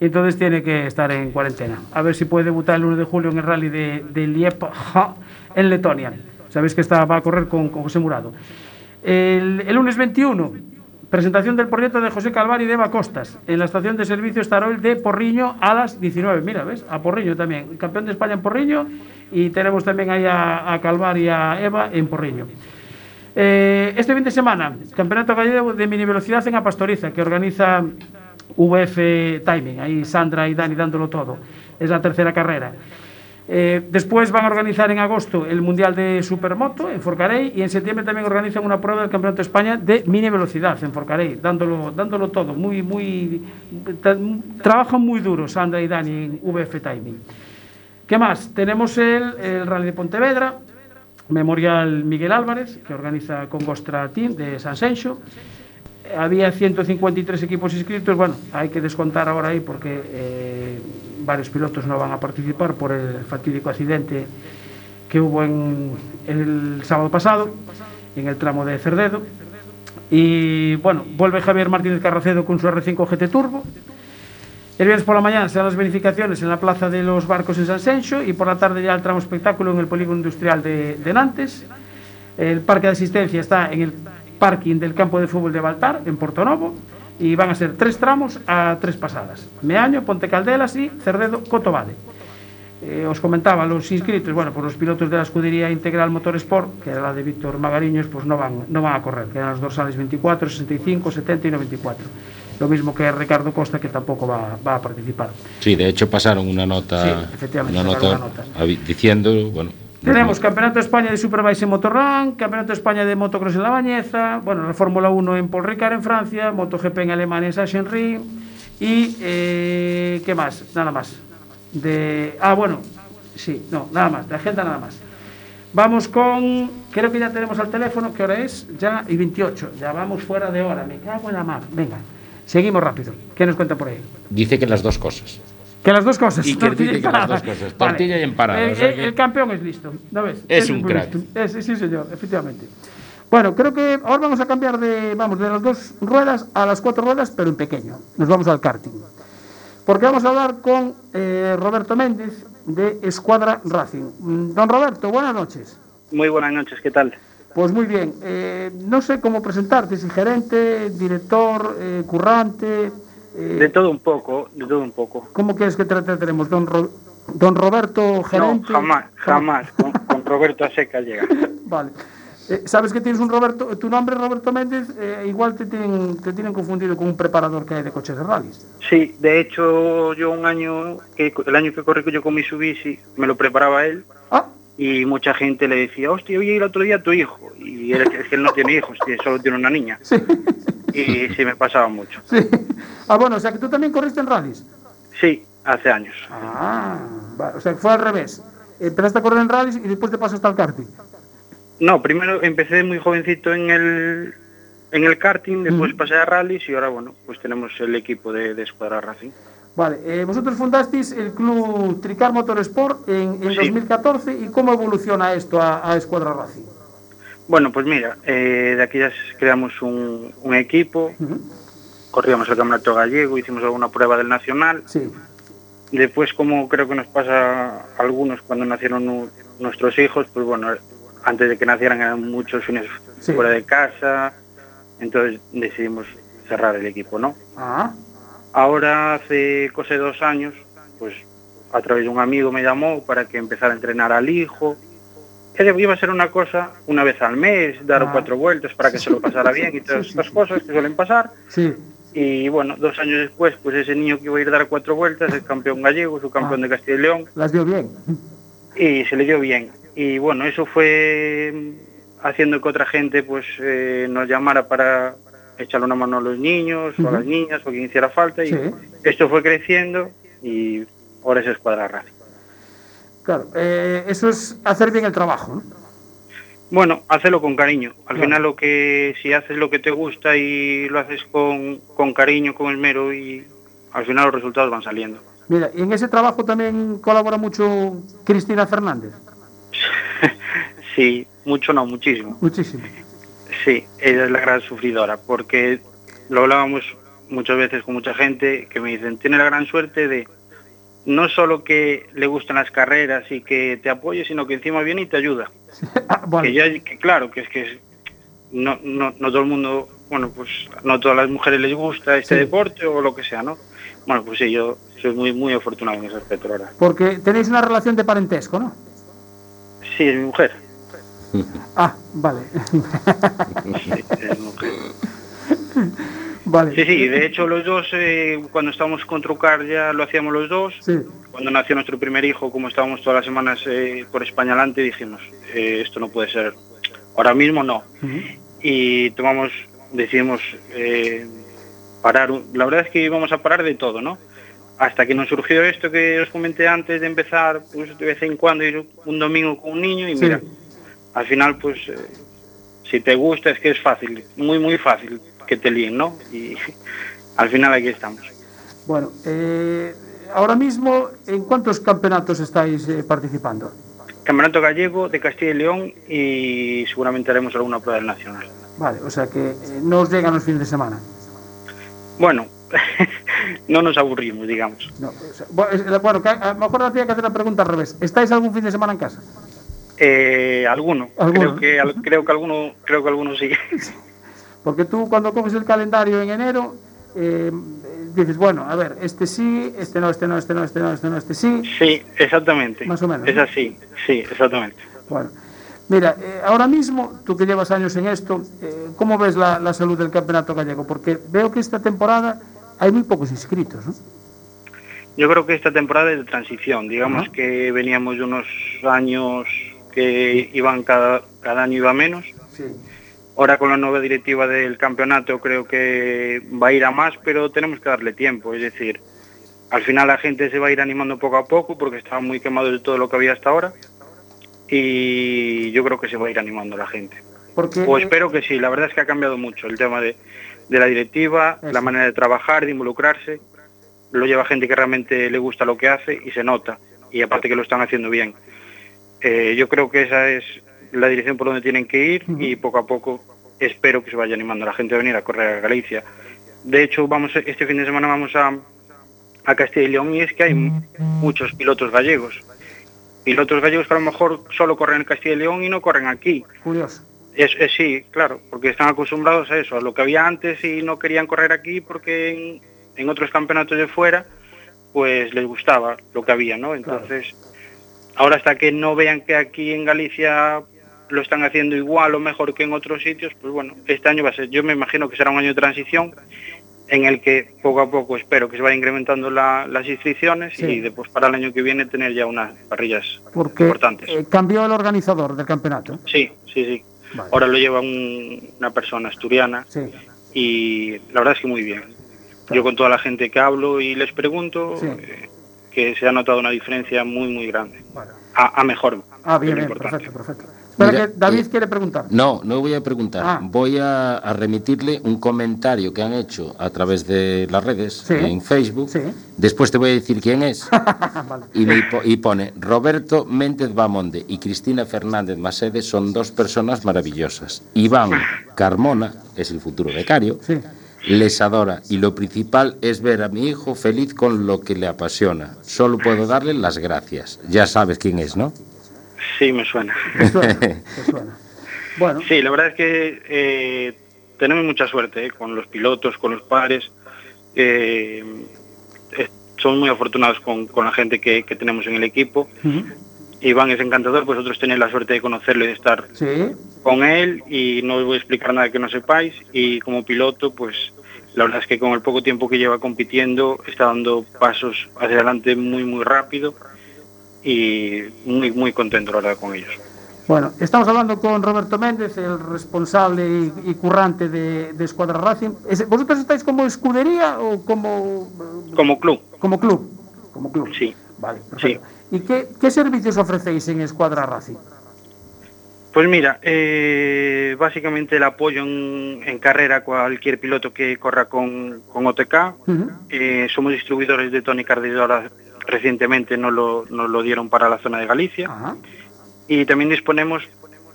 entonces tiene que estar en cuarentena. A ver si puede debutar el 1 de julio en el Rally de, de en Letonia. Sabéis que está, va a correr con, con José Murado. El, el lunes 21, presentación del proyecto de José Calvari y de Eva Costas en la estación de servicio Staroil de Porriño a las 19. Mira, ¿ves? A Porriño también. Campeón de España en Porriño y tenemos también ahí a, a y a Eva en Porriño. Eh, este fin de semana, Campeonato Gallego de Mini Velocidad en Apastoriza, que organiza VF Timing. Ahí Sandra y Dani dándolo todo. Es la tercera carrera. Eh, después van a organizar en agosto el Mundial de Supermoto en Forcarey y en septiembre también organizan una prueba del Campeonato de España de mini velocidad en Forcarey, dándolo, dándolo todo. Muy, muy, tra- trabajan muy duro Sandra y Dani en VF Timing. ¿Qué más? Tenemos el, Rally de Pontevedra, Memorial Miguel Álvarez, que organiza con Gostra Team de San. Eh, Había 153 equipos inscritos, bueno, hay que descontar ahora ahí porque eh, varios pilotos no van a participar por el fatídico accidente que hubo en, el sábado pasado, en el tramo de Cerdedo. Y bueno, vuelve Javier Martínez Carracedo con su R5 GT Turbo. El viernes por la mañana serán las verificaciones en la Plaza de los Barcos en San Senxo y por la tarde ya el tramo espectáculo en el Polígono Industrial de, de Nantes. El parque de asistencia está en el parking del campo de fútbol de Baltar, en Portonovo, y van a ser tres tramos a tres pasadas. Meaño, Ponte Caldelas y Cerdedo Cotovale. Eh, os comentaba, los inscritos, bueno, pues los pilotos de la escudería Integral Motorsport, que era la de Víctor Magariños, pues no van, no van a correr, que eran los dorsales 24, 65, 70 y 94. Lo mismo que Ricardo Costa, que tampoco va, va a participar. Sí, de hecho pasaron una nota, Sí, efectivamente, una nota, una nota. avi- diciendo, bueno, Tenemos Campeonato de España de Superbike en Motorrun, Campeonato de España de Motocross en La Bañeza, bueno, la Fórmula 1 en Paul Ricard en Francia, MotoGP en Alemania en Sachsenring y eh, ¿qué más? Nada más. De ah, bueno, sí, no, nada más, de agenda nada más. Vamos con, creo que ya tenemos al teléfono, ¿qué hora es? Ya y 28, ya vamos fuera de hora, me cago en la mar. Venga, seguimos rápido. ¿Qué nos cuenta por ahí? dice que las dos cosas. Que las dos cosas. Y que tortilla dice que las dos cosas, tortilla y empanada, El, o sea el- que- el campeón es listo, ¿no ves? Es un crack. Es- sí, señor, efectivamente. Bueno, creo que ahora vamos a cambiar de, vamos, de las dos ruedas a las cuatro ruedas, pero en pequeño. Nos vamos al karting. Porque vamos a hablar con eh, Roberto Méndez de Escuadra Racing. Mm, Don Roberto, buenas noches. Muy buenas noches, ¿qué tal? Pues muy bien. eh, no sé cómo presentarte, si gerente, director, eh, currante. Eh, De todo un poco, de todo un poco. ¿Cómo quieres que te tratemos? Don, Ro- don Roberto, gerente. No, jamás, jamás. Con, con Roberto Aseca llega. Vale. Eh, Sabes que tienes un Roberto, tu nombre es Roberto Méndez, eh, igual te tienen, te tienen confundido con un preparador que hay de coches de rallies. Sí, de hecho yo un año, que el año que corrí yo con Mitsubishi, me lo preparaba él Ah, y mucha gente le decía, hostia, oye, el otro día tu hijo. Y él, es que él no tiene hijos, que solo tiene una niña. sí, Y sí me pasaba mucho. sí. Ah, bueno, o sea que tú también corriste en rallies. Sí, hace años. Ah, o sea que fue al revés. Empezaste a correr en rallies y después te pasaste al karting. No, primero empecé muy jovencito en el en el karting, después pasé a rallies y ahora, bueno, pues tenemos el equipo de, de Escuadra Racing. Vale, eh, vosotros fundasteis el club Tricar Motorsport en, en Sí. 2014 y cómo evoluciona esto a, a Escuadra Racing. Bueno, pues mira, eh, de aquí ya creamos un, un equipo, corríamos el campeonato gallego, hicimos alguna prueba del nacional. Sí. Después, como creo que nos pasa a algunos cuando nacieron nu- nuestros hijos, pues bueno, antes de que nacieran eran muchos fines Sí. fuera de casa, entonces decidimos cerrar el equipo, ¿no? Ah, Ahora, hace cosa de dos años, pues a través de un amigo me llamó para que empezara a entrenar al hijo. Que iba a ser una cosa una vez al mes, dar Ah. cuatro vueltas para que se lo pasara bien y todas estas cosas que suelen pasar. sí. Y bueno, dos años después, pues ese niño que iba a ir a dar cuatro vueltas, es campeón gallego, su campeón de Castilla y León, Las dio bien. y se le dio bien. Y bueno, eso fue haciendo que otra gente pues eh, nos llamara para echarle una mano a los niños o a las niñas o quien hiciera falta. Y Sí. esto fue creciendo y ahora es Escuadra Racing. Claro, eh, eso es hacer bien el trabajo. ¿no? Bueno, hacerlo con cariño. Al Claro. final lo que si haces lo que te gusta y lo haces con, con cariño, con esmero y al final los resultados van saliendo. Mira, y en ese trabajo también colabora mucho Cristina Fernández. Sí, mucho no, muchísimo. Muchísimo. Sí, ella es la gran sufridora, porque lo hablábamos muchas veces con mucha gente que me dicen, tiene la gran suerte de no solo que le gustan las carreras y que te apoye, sino que encima viene y te ayuda. Ah. Que ya, que claro, que es que no, no, no todo el mundo, bueno, pues no todas las mujeres les gusta este Sí. deporte o lo que sea, ¿no? Bueno, pues sí, yo soy muy, muy afortunado en ese aspecto, verdad. Porque tenéis una relación de parentesco, ¿no? Sí, es mi mujer. Ah, vale. Sí, es vale. Sí, sí, de hecho los dos, eh, cuando estábamos con Trucar ya lo hacíamos los dos. Sí. Cuando nació nuestro primer hijo, como estábamos todas las semanas eh, por España adelante, dijimos, eh, esto no puede ser. Ahora mismo no. Y tomamos, decidimos eh, parar. La verdad es que íbamos a parar de todo, ¿no? Hasta que nos surgió esto que os comenté antes de empezar, pues de vez en cuando ir un domingo con un niño y Sí. mira, al final pues eh, si te gusta es que es fácil, muy muy fácil que te líen, ¿no? Y al final aquí estamos. Bueno, eh, ahora mismo, ¿en cuántos campeonatos estáis eh, participando? Campeonato Gallego de Castilla y León y seguramente haremos alguna prueba del Nacional. Vale, o sea que eh, no os llegan los fines de semana. Bueno, no nos aburrimos, digamos. No, o sea, bueno, que a lo mejor tenía que hacer la pregunta al revés. ¿Estáis algún fin de semana en casa? Eh, alguno, ¿Alguno? Creo, que, al- creo que alguno, creo que alguno sí. Porque tú cuando coges el calendario en enero, eh, dices, bueno, a ver, este sí, este no, este no, este no, este no, este no, este sí. Sí, exactamente. Más o menos, Es ¿no? así, sí, exactamente. Bueno, mira, eh, ahora mismo, tú que llevas años en esto, eh, ¿cómo ves la, la salud del campeonato gallego? Porque veo que esta temporada hay muy pocos inscritos, ¿no? Yo creo que esta temporada es de transición. Digamos que veníamos de unos años que iban cada, cada año iba menos. Sí. Ahora con la nueva directiva del campeonato creo que va a ir a más, pero tenemos que darle tiempo. Es decir, al final la gente se va a ir animando poco a poco porque estaba muy quemado de todo lo que había hasta ahora. Y yo creo que se va a ir animando la gente. Porque, O espero que sí, la verdad es que ha cambiado mucho el tema de, de la directiva, Eso. la manera de trabajar, de involucrarse. Lo lleva gente que realmente le gusta lo que hace y se nota. Y aparte que lo están haciendo bien. Eh, yo creo que esa es la dirección por donde tienen que ir y poco a poco espero que se vaya animando la gente a venir a correr a Galicia. De hecho, vamos este fin de semana vamos a, a Castilla y León y es que hay muchos pilotos gallegos. Pilotos gallegos que a lo mejor solo corren en Castilla y León y no corren aquí. curioso. Es, es- sí, claro, porque están acostumbrados a eso, a lo que había antes y no querían correr aquí porque en, en otros campeonatos de fuera pues les gustaba lo que había, ¿no? Entonces, ahora hasta que no vean que aquí en Galicia lo están haciendo igual o mejor que en otros sitios, pues bueno, este año va a ser, yo me imagino que será un año de transición en el que poco a poco espero que se vaya incrementando la- las inscripciones Sí. y después para el año que viene tener ya unas parrillas Porque importantes. eh, cambió el organizador del campeonato. Sí, sí, sí. Vale. Ahora lo lleva un- una persona asturiana Sí. y la verdad es que muy bien. Yo con toda la gente que hablo y les pregunto, Sí. eh, que se ha notado una diferencia muy, muy grande. Bueno. A, a mejor. Ah, bien, perfecto, perfecto. Espera Mira, que David eh, quiere preguntar. No, no voy a preguntar. Ah. Voy a, a remitirle un comentario que han hecho a través de las redes, Sí. en Facebook. Sí. Después te voy a decir quién es. Vale. y, y pone, Roberto Méndez Bamonde y Cristina Fernández Masede son dos personas maravillosas. Iván Carmona, es el futuro becario, Sí. Les adora y lo principal es ver a mi hijo feliz con lo que le apasiona. Solo puedo darle las gracias. Ya sabes quién es, ¿no? Sí, me suena. Te suena. Bueno, Sí, la verdad es que eh, tenemos mucha suerte eh, con los pilotos, con los padres. eh, eh, somos muy afortunados con, con la gente que, que tenemos en el equipo. Iván es encantador, vosotros tenéis la suerte de conocerlo y de estar sí, con él y no os voy a explicar nada que no sepáis. Y como piloto, pues la verdad es que con el poco tiempo que lleva compitiendo está dando pasos hacia adelante muy, muy rápido y muy, muy contento, la verdad, con ellos. Bueno, estamos hablando con Roberto Méndez, el responsable y, y currante de, de Escuadra Racing. ¿Vosotros estáis como escudería o como, Como club, como club? Como club. sí. Vale, perfecto. ¿Y qué, qué servicios ofrecéis en Escuadra Racing? Pues mira, eh, básicamente el apoyo en, en carrera a cualquier piloto que corra con, con OTK. Eh, somos distribuidores de Tony Cardidora, recientemente nos lo, nos lo dieron para la zona de Galicia. Y también disponemos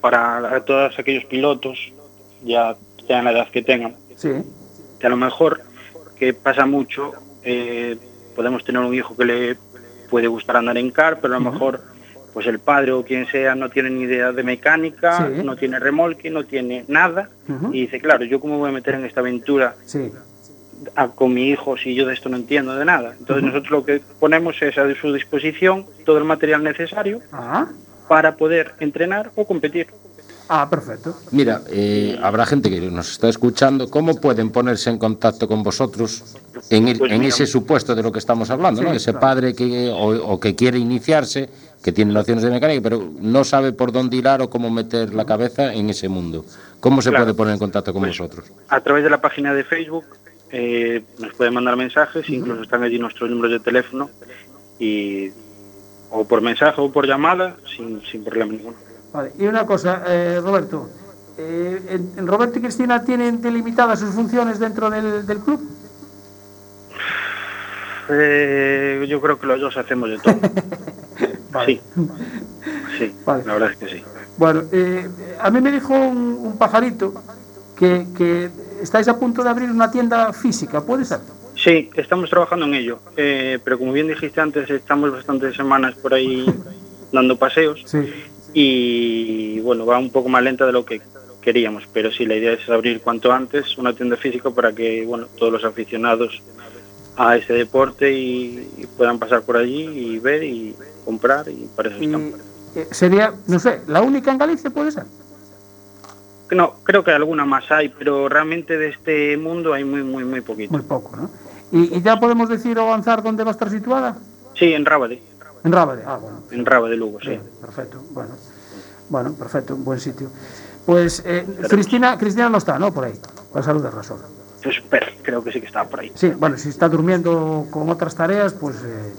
para todos aquellos pilotos, ya sean la edad que tengan, Sí. que a lo mejor, que pasa mucho, eh, podemos tener un hijo que le puede gustar andar en car, pero a lo mejor pues el padre o quien sea no tiene ni idea de mecánica, Sí. no tiene remolque, no tiene nada, y dice, claro, yo cómo voy a meter en esta aventura Sí. a- con mi hijo si yo de esto no entiendo de nada. Entonces nosotros lo que ponemos es a su disposición todo el material necesario para poder entrenar o competir. Ah perfecto. Mira, eh, habrá gente que nos está escuchando. ¿Cómo pueden ponerse en contacto con vosotros en, el- Pues en ese supuesto de lo que estamos hablando? ¿no? Ese claro. padre que, o, o que quiere iniciarse, que tiene nociones de mecánica, pero no sabe por dónde hilar o cómo meter la cabeza en ese mundo. ¿Cómo se Claro. puede poner en contacto con Pues, vosotros? A través de la página de Facebook eh, nos pueden mandar mensajes, incluso están allí nuestros números de teléfono y o por mensaje o por llamada sin, sin problema ninguno. Vale. Y una cosa, eh, Roberto. eh, Roberto y Cristina tienen delimitadas sus funciones dentro del, del club. Eh, yo creo que los dos hacemos de todo. Vale. Sí, sí, Vale. la verdad es que sí. Bueno, eh, a mí me dijo un, un pajarito que, que estáis a punto de abrir una tienda física, ¿puede ser? Sí, estamos trabajando en ello, eh, pero como bien dijiste antes, estamos bastantes semanas por ahí dando paseos Sí. Y bueno, va un poco más lenta de lo que queríamos, pero sí, la idea es abrir cuanto antes una tienda física para que bueno, todos los aficionados a este deporte y, y puedan pasar por allí y ver y comprar y para eso estamos. eh, sería, no sé, la única en Galicia, ¿puede ser? No, creo que alguna más hay, pero realmente de este mundo hay muy, muy, muy poquito. Muy poco, ¿no? ¿Y, y ya podemos decir o avanzar dónde va a estar situada? Sí, en Rábade, En Rábade. Ah, bueno. en Rábade Lugo, sí. Bien, perfecto. Bueno, bueno, perfecto, un buen sitio. Pues eh, Cristina, Cristina no está, ¿no? Por ahí. Para saludarla solo. Espera, creo que sí que estaba por ahí. Sí, bueno, si está durmiendo con otras tareas, pues eh,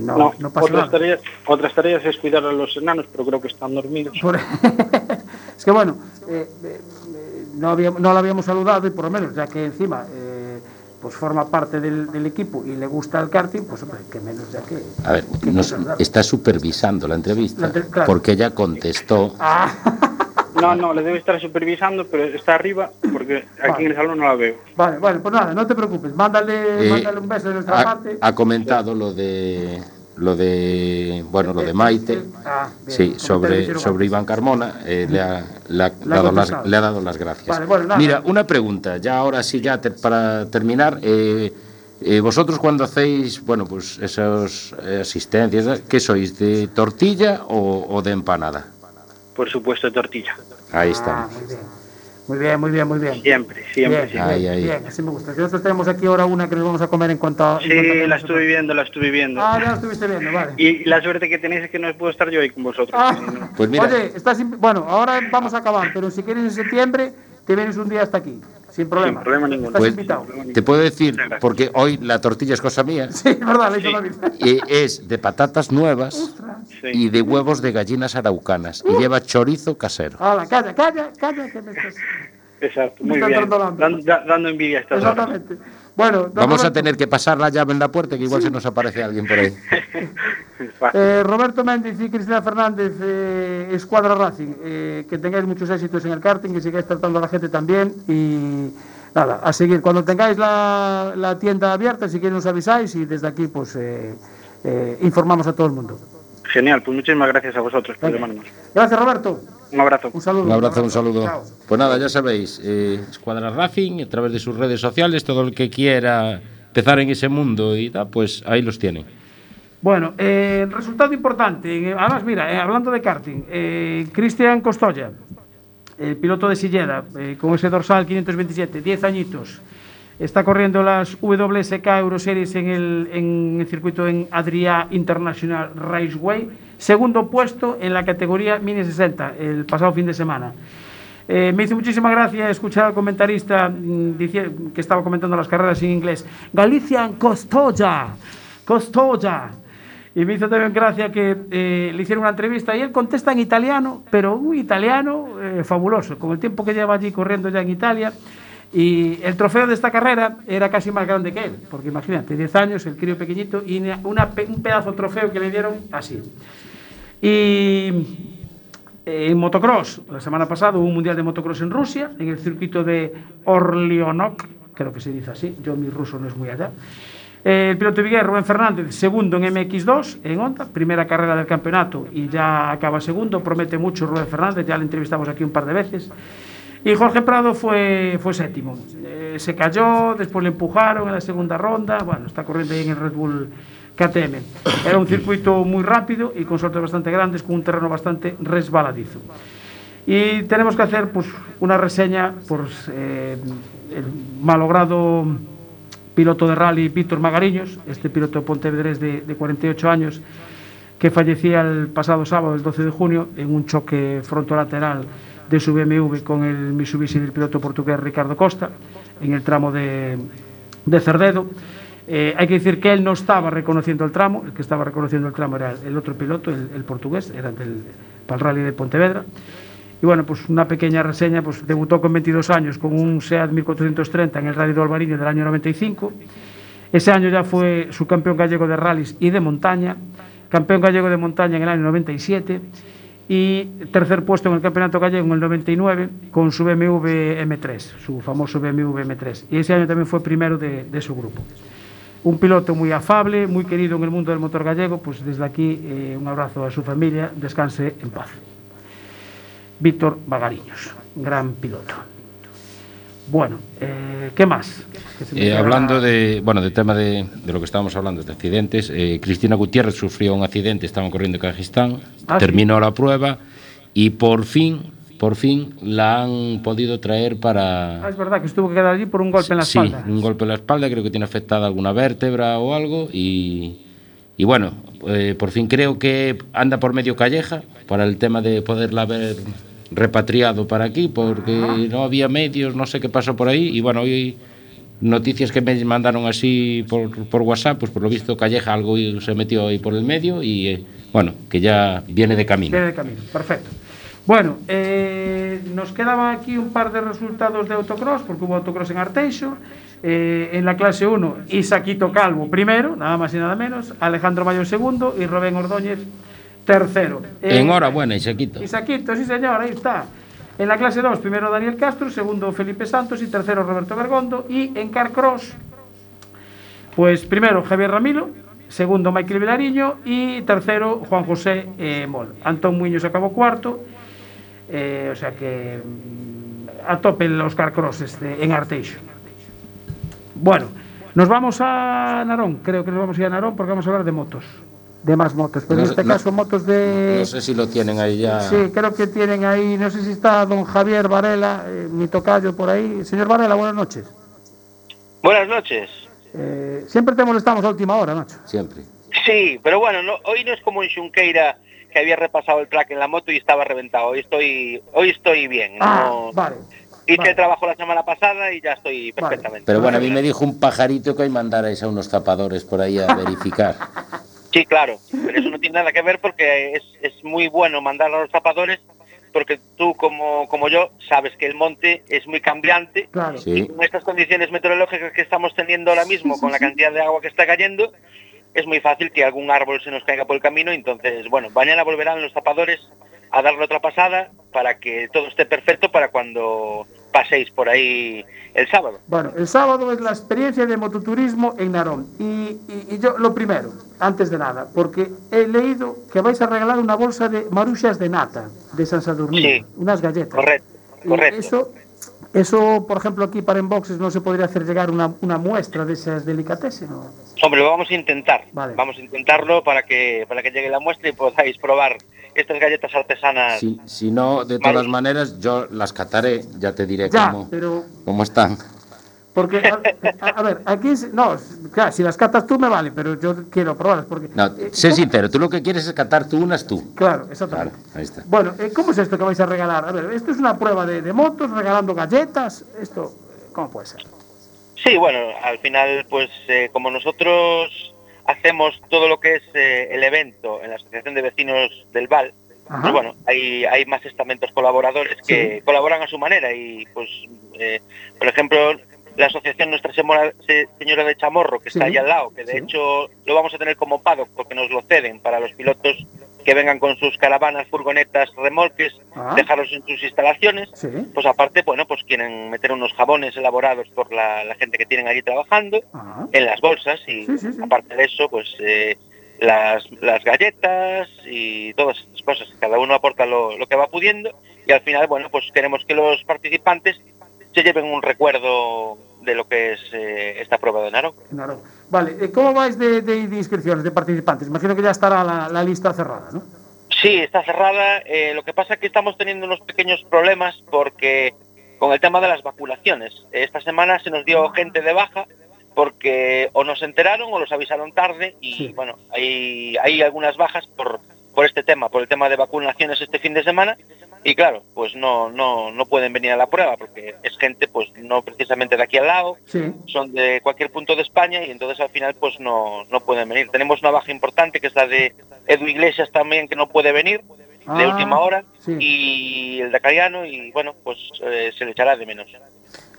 no, No, no, pasa otras, nada. tareas, otras tareas es cuidar a los enanos, pero creo que están dormidos. Por- es que bueno, eh, eh, eh, no, habíamos, no la habíamos saludado y por lo menos, ya que encima eh, pues forma parte del, del equipo y le gusta el karting, pues hombre, que menos ya que... A ver, que nos saludar. está supervisando la entrevista La entre- claro. porque ella contestó. Ah, No, no, le debe estar supervisando, pero está arriba porque aquí en el salón no la veo. vale, vale, pues nada, no te preocupes, mándale, Eh, mándale un beso de nuestra ha, parte. ha comentado lo de lo de bueno lo de Maite Ah, bien, sí sobre sobre. Iván Carmona eh, le, ha, le dado las, le ha dado las gracias Vale, bueno, nada. mira una pregunta ya ahora sí ya te- para terminar eh, eh, vosotros cuando hacéis bueno pues esas eh, asistencias qué sois de tortilla o, o de empanada Por supuesto, tortilla. ahí Ah, está muy bien. Muy bien, muy bien, muy bien. Siempre, siempre, bien, siempre. Ahí, ahí. bien, así me gusta. Nosotros tenemos aquí ahora una que nos vamos a comer en cuanto a... en cuanto Sí, a- la estuve viendo, la estuve viendo. Ah, ya la estuviste viendo, vale. Y la suerte que tenéis es que no puedo estar yo ahí con vosotros. Ah, no- Pues mira. Oye, estás bueno, ahora vamos a acabar, pero si quieres en septiembre, te vienes un día hasta aquí, sin problema. Sin problema ninguno. Estás Pues, invitado. te puedo decir porque hoy la tortilla es cosa mía Sí, es verdad, le hizo Sí. David. y es de patatas nuevas Sí. Y de huevos de gallinas araucanas. Y lleva chorizo casero. Hala, calla, calla, calla, que me estás... Exacto, Me muy está bien. entrando la hambre. Dan- da- dando envidia a estas horas. Bueno, Vamos a tener que pasar la llave en la puerta, que igual se nos aparece alguien por ahí. Eh, Roberto Méndez y Cristina Fernández, eh, Escuadra Racing, eh, que tengáis muchos éxitos en el karting, que sigáis tratando a la gente también y nada, a seguir. Cuando tengáis la, la tienda abierta, si queréis nos avisáis y desde aquí pues eh, eh, informamos a todo el mundo. Genial, pues muchísimas gracias a vosotros por llamarnos. Gracias Roberto, Un abrazo. un saludo. Un abrazo, un saludo. Chao. Pues nada, ya sabéis, eh, Escuadra Racing, a través de sus redes sociales, todo el que quiera empezar en ese mundo y tal, pues ahí los tienen. Bueno, eh, resultado importante. eh, Además, mira, eh, hablando de karting, eh, Cristian Costoya, el piloto de Silleda, eh, con ese dorsal 527, 10 añitos, está corriendo las WSK Euroseries en el, en el circuito en Adria International Raceway, segundo puesto en la categoría Mini 60 el pasado fin de semana. Eh, me hizo muchísima gracia escuchar al comentarista mm, dici- que estaba comentando las carreras en inglés. Galician Costoya, Costoya. Y me hizo también gracia que eh, le hicieron una entrevista y él contesta en italiano, pero un italiano eh, fabuloso, con el tiempo que lleva allí corriendo ya en Italia. Y el trofeo de esta carrera era casi más grande que él, porque imagínate, 10 años, el crío pequeñito, y un pedazo de trofeo que le dieron así. Y eh, en motocross, la semana pasada hubo un mundial de motocross en Rusia, en el circuito de Orleonok, creo que se dice así, yo mi ruso no es muy allá. Eh, el piloto de Viguer, Rubén Fernández, segundo en MX2 en Honda, primera carrera del campeonato y ya acaba segundo, promete mucho Rubén Fernández, ya le entrevistamos aquí un par de veces. Y Jorge Prado fue, fue séptimo. Eh, se cayó, después le empujaron en la segunda ronda. Bueno, está corriendo ahí en el Red Bull KTM. Era un circuito muy rápido y con sortes bastante grandes, con un terreno bastante resbaladizo. Y tenemos que hacer pues, una reseña por eh, el malogrado piloto de rally Víctor Magariños, este piloto pontevedrés de, de 48 años, que fallecía el pasado sábado, el 12 de junio, en un choque frontolateral de su BMW con el Mitsubishi del piloto portugués Ricardo Costa, en el tramo de, de Cerdedo. Eh, hay que decir que él no estaba reconociendo el tramo, el que estaba reconociendo el tramo era el, otro piloto, el, el portugués, era del, para el rally de Pontevedra. Y bueno, pues una pequeña reseña, pues debutó con 22 años con un SEAT 1430 en el Rally de Albariño del año 95. Ese año ya fue subcampeón gallego de rallies y de montaña, campeón gallego de montaña en el año 97 y tercer puesto en el campeonato gallego en el 99 con su BMW M3, su famoso BMW M3. Y ese año también fue primero de, su grupo. Un piloto muy afable, muy querido en el mundo del motor gallego, pues desde aquí eh, un abrazo a su familia, descanse en paz. Víctor Bagariños, gran piloto. Bueno, eh, ¿qué más? Me Eh, hablando de, bueno, del tema de, de lo que estábamos hablando, de accidentes, eh, Cristina Gutiérrez sufrió un accidente, estaban corriendo en Kazajistán, Ah, sí. terminó la prueba y por fin, por fin la han podido traer Ah, para... es verdad que estuvo que quedar allí por un golpe en la sí, espalda. un golpe en la espalda, creo que tiene afectada alguna vértebra o algo y, y bueno, eh, por fin creo que anda por medio calleja para el tema de poderla haber repatriado para aquí, porque no había medios, no sé qué pasó por ahí y bueno, hoy noticias que me mandaron así por, por WhatsApp, pues por lo visto Calleja algo se metió ahí por el medio y eh, bueno, que ya viene de camino. Viene de camino, perfecto. Bueno, eh, nos quedaba aquí un par de resultados de autocross, porque hubo autocross en Arteixo. Eh, en la clase 1, Isaquito Calvo primero, nada más y nada menos, Alejandro Mayo segundo y Rubén Ordóñez tercero. Eh, Enhorabuena, Isaquito. Isaquito, sí señor, ahí está. En la clase 2, primero Daniel Castro, segundo Felipe Santos y tercero Roberto Bergondo. Y en Carcross, pues primero Javier Ramilo, segundo Michael Vilariño y tercero Juan José eh, Mol. Antón Muñoz acabó cuarto, eh, o sea que mm, a tope los Carcross este, en Arteixo. Bueno, nos vamos a Narón, creo que nos vamos a ir a Narón porque vamos a hablar de motos, de más motos, pero No en este no- caso motos de... No sé si lo tienen ahí ya. Sí, creo que tienen ahí, no sé si está don Javier Varela, eh, mi tocayo por ahí. Señor Varela, buenas noches. Buenas noches. Eh, siempre te molestamos a última hora, Nacho. Siempre. Sí, pero bueno, no- hoy no es como en Xunqueira que había repasado el track en la moto y estaba reventado. Hoy estoy, hoy estoy bien. Ah, no- vale. Hice vale. el trabajo la semana pasada y ya estoy perfectamente. Pero bueno, a mí me dijo un pajarito que hoy mandarais a unos tapadores por ahí a verificar. Sí, claro. Pero eso no tiene nada que ver porque es, es muy bueno mandar a los zapadores porque tú como, como yo sabes que el monte es muy cambiante Claro. Sí. y con estas condiciones meteorológicas que estamos teniendo ahora mismo, con la cantidad de agua que está cayendo, es muy fácil que algún árbol se nos caiga por el camino. Entonces, bueno, mañana volverán los zapadores a darle otra pasada para que todo esté perfecto para cuando paséis por ahí el sábado. Bueno, el sábado es la experiencia de mototurismo en Narón. Y, y- y yo, lo primero, antes de nada, porque he leído que vais a regalar una bolsa de maruxas de nata de San Sadurnino, Sí. unas galletas. Correcto, correcto. Eso, eso, por ejemplo, aquí para Enboxes no se podría hacer llegar una, una muestra de esas delicatessen. ¿no? Hombre, lo vamos a intentar. Vale. Vamos a intentarlo para que para que llegue la muestra y podáis probar estas galletas artesanas. Si, si no, de todas Vale. maneras, yo las cataré, ya te diré Ya, cómo, pero cómo están. Porque, a, a- a ver, aquí, no, claro, si las catas tú me vale, pero yo quiero probarlas, porque... No, eh, sé ¿cómo- sincero, tú lo que quieres es catar tú unas tú. Claro, Claro, exactamente. ahí está. Bueno, eh, ¿cómo es esto que vais a regalar? A ver, esto es una prueba de, de motos, regalando galletas, esto, ¿cómo puede ser? Sí, bueno, al final, pues eh, como nosotros hacemos todo lo que es eh, el evento en la Asociación de Vecinos del Val, pues bueno, hay, hay más estamentos colaboradores que Sí. colaboran a su manera y pues, eh, por ejemplo, la Asociación Nuestra Señora, Se- Señora de Chamorro, que está ahí al lado, que de Sí. hecho lo vamos a tener como paddock porque nos lo ceden para los pilotos que vengan con sus caravanas, furgonetas, remolques, Ah. dejarlos en sus instalaciones Sí. pues aparte, bueno, pues quieren meter unos jabones elaborados por la, la gente que tienen allí trabajando Ah, en las bolsas y Sí, sí, sí. aparte de eso, pues eh, las, las galletas y todas estas cosas. Cada uno aporta lo, lo que va pudiendo y al final, bueno, pues queremos que los participantes se lleven un recuerdo de lo que es eh, esta prueba de Narón. claro. Vale, eh, ¿cómo vais de, de- de inscripciones, de participantes? Imagino que ya estará la, la lista cerrada, ¿no? Sí, está cerrada. Eh, lo que pasa es que estamos teniendo unos pequeños problemas porque con el tema de las vacunaciones. Esta semana se nos dio gente de baja porque o nos enteraron o los avisaron tarde y Sí. bueno, hay, hay algunas bajas por, por este tema, por el tema de vacunaciones este fin de semana y claro, pues no, no, no pueden venir a la prueba porque es gente pues no precisamente de aquí al lado, Sí. son de cualquier punto de España y entonces al final pues no, no pueden venir. Tenemos una baja importante que es la de Edu Iglesias también que no puede venir de Ah, última hora sí. y el de Cariano y bueno pues eh, se le echará de menos.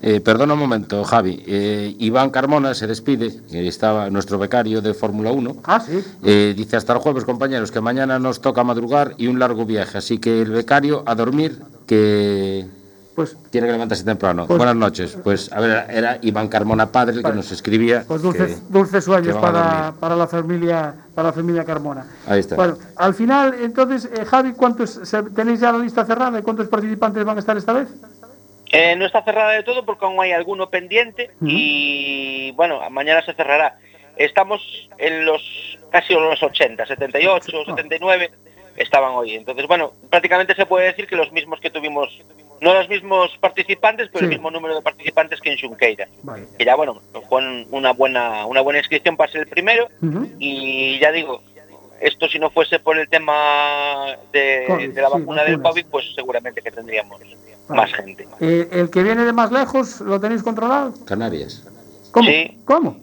Eh, perdona un momento, Javi. Eh, Iván Carmona se despide, que estaba nuestro becario de Fórmula 1. Ah, sí. Eh, dice hasta el jueves, compañeros, que mañana nos toca madrugar y un largo viaje. Así que el becario a dormir, que Pues, tiene que levantarse temprano. Pues- Buenas noches. Pues, a ver, era Iván Carmona padre el que nos escribía. pues que- dulces, sueños para, para la familia para la familia Carmona. Ahí está. Bueno, al final, entonces, eh, Javi, ¿cuántos se- tenéis ya la lista cerrada? ¿Y cuántos participantes van a estar esta vez? Eh, no está cerrada de todo porque aún hay alguno pendiente y bueno, mañana se cerrará. Estamos en los casi en los 80, 78, 79 estaban hoy. Entonces, bueno, prácticamente se puede decir que los mismos que tuvimos, no los mismos participantes, pero Sí. el mismo número de participantes que en Xunqueira. Vale. Que ya, bueno, fue una buena, una buena inscripción para ser el primero y ya digo, esto si no fuese por el tema de, COVID, de la sí, vacuna del. COVID, pues seguramente que tendríamos Vale. más gente. Eh, ¿El que viene de más lejos lo tenéis controlado? Canarias. ¿Cómo? Sí. ¿Cómo?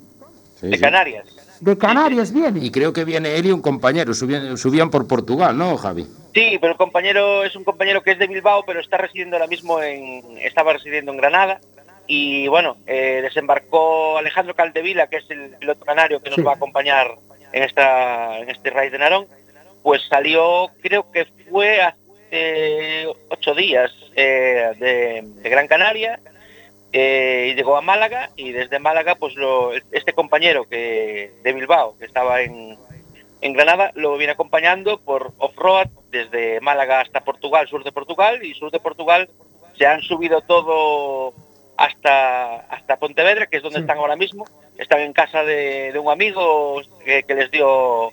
Sí, De sí. Canarias. De Canarias viene. Y creo que viene él y un compañero. Subían, subían por Portugal, ¿no, Javi? Sí, pero el compañero es un compañero que es de Bilbao, pero está residiendo ahora mismo en, estaba residiendo en Granada. Y bueno, eh, desembarcó Alejandro Caldevila, que es el piloto canario que nos Sí. va a acompañar en esta, en este raid de Narón. Pues salió, creo que fue hace ocho días eh, de, de Gran Canaria eh, y llegó a Málaga y desde Málaga pues lo, este compañero que de Bilbao que estaba en, en Granada lo viene acompañando por off-road desde Málaga hasta Portugal, sur de Portugal y sur de Portugal se han subido todo hasta hasta Pontevedra que es donde Sí. están ahora mismo están en casa de, de un amigo que, que les dio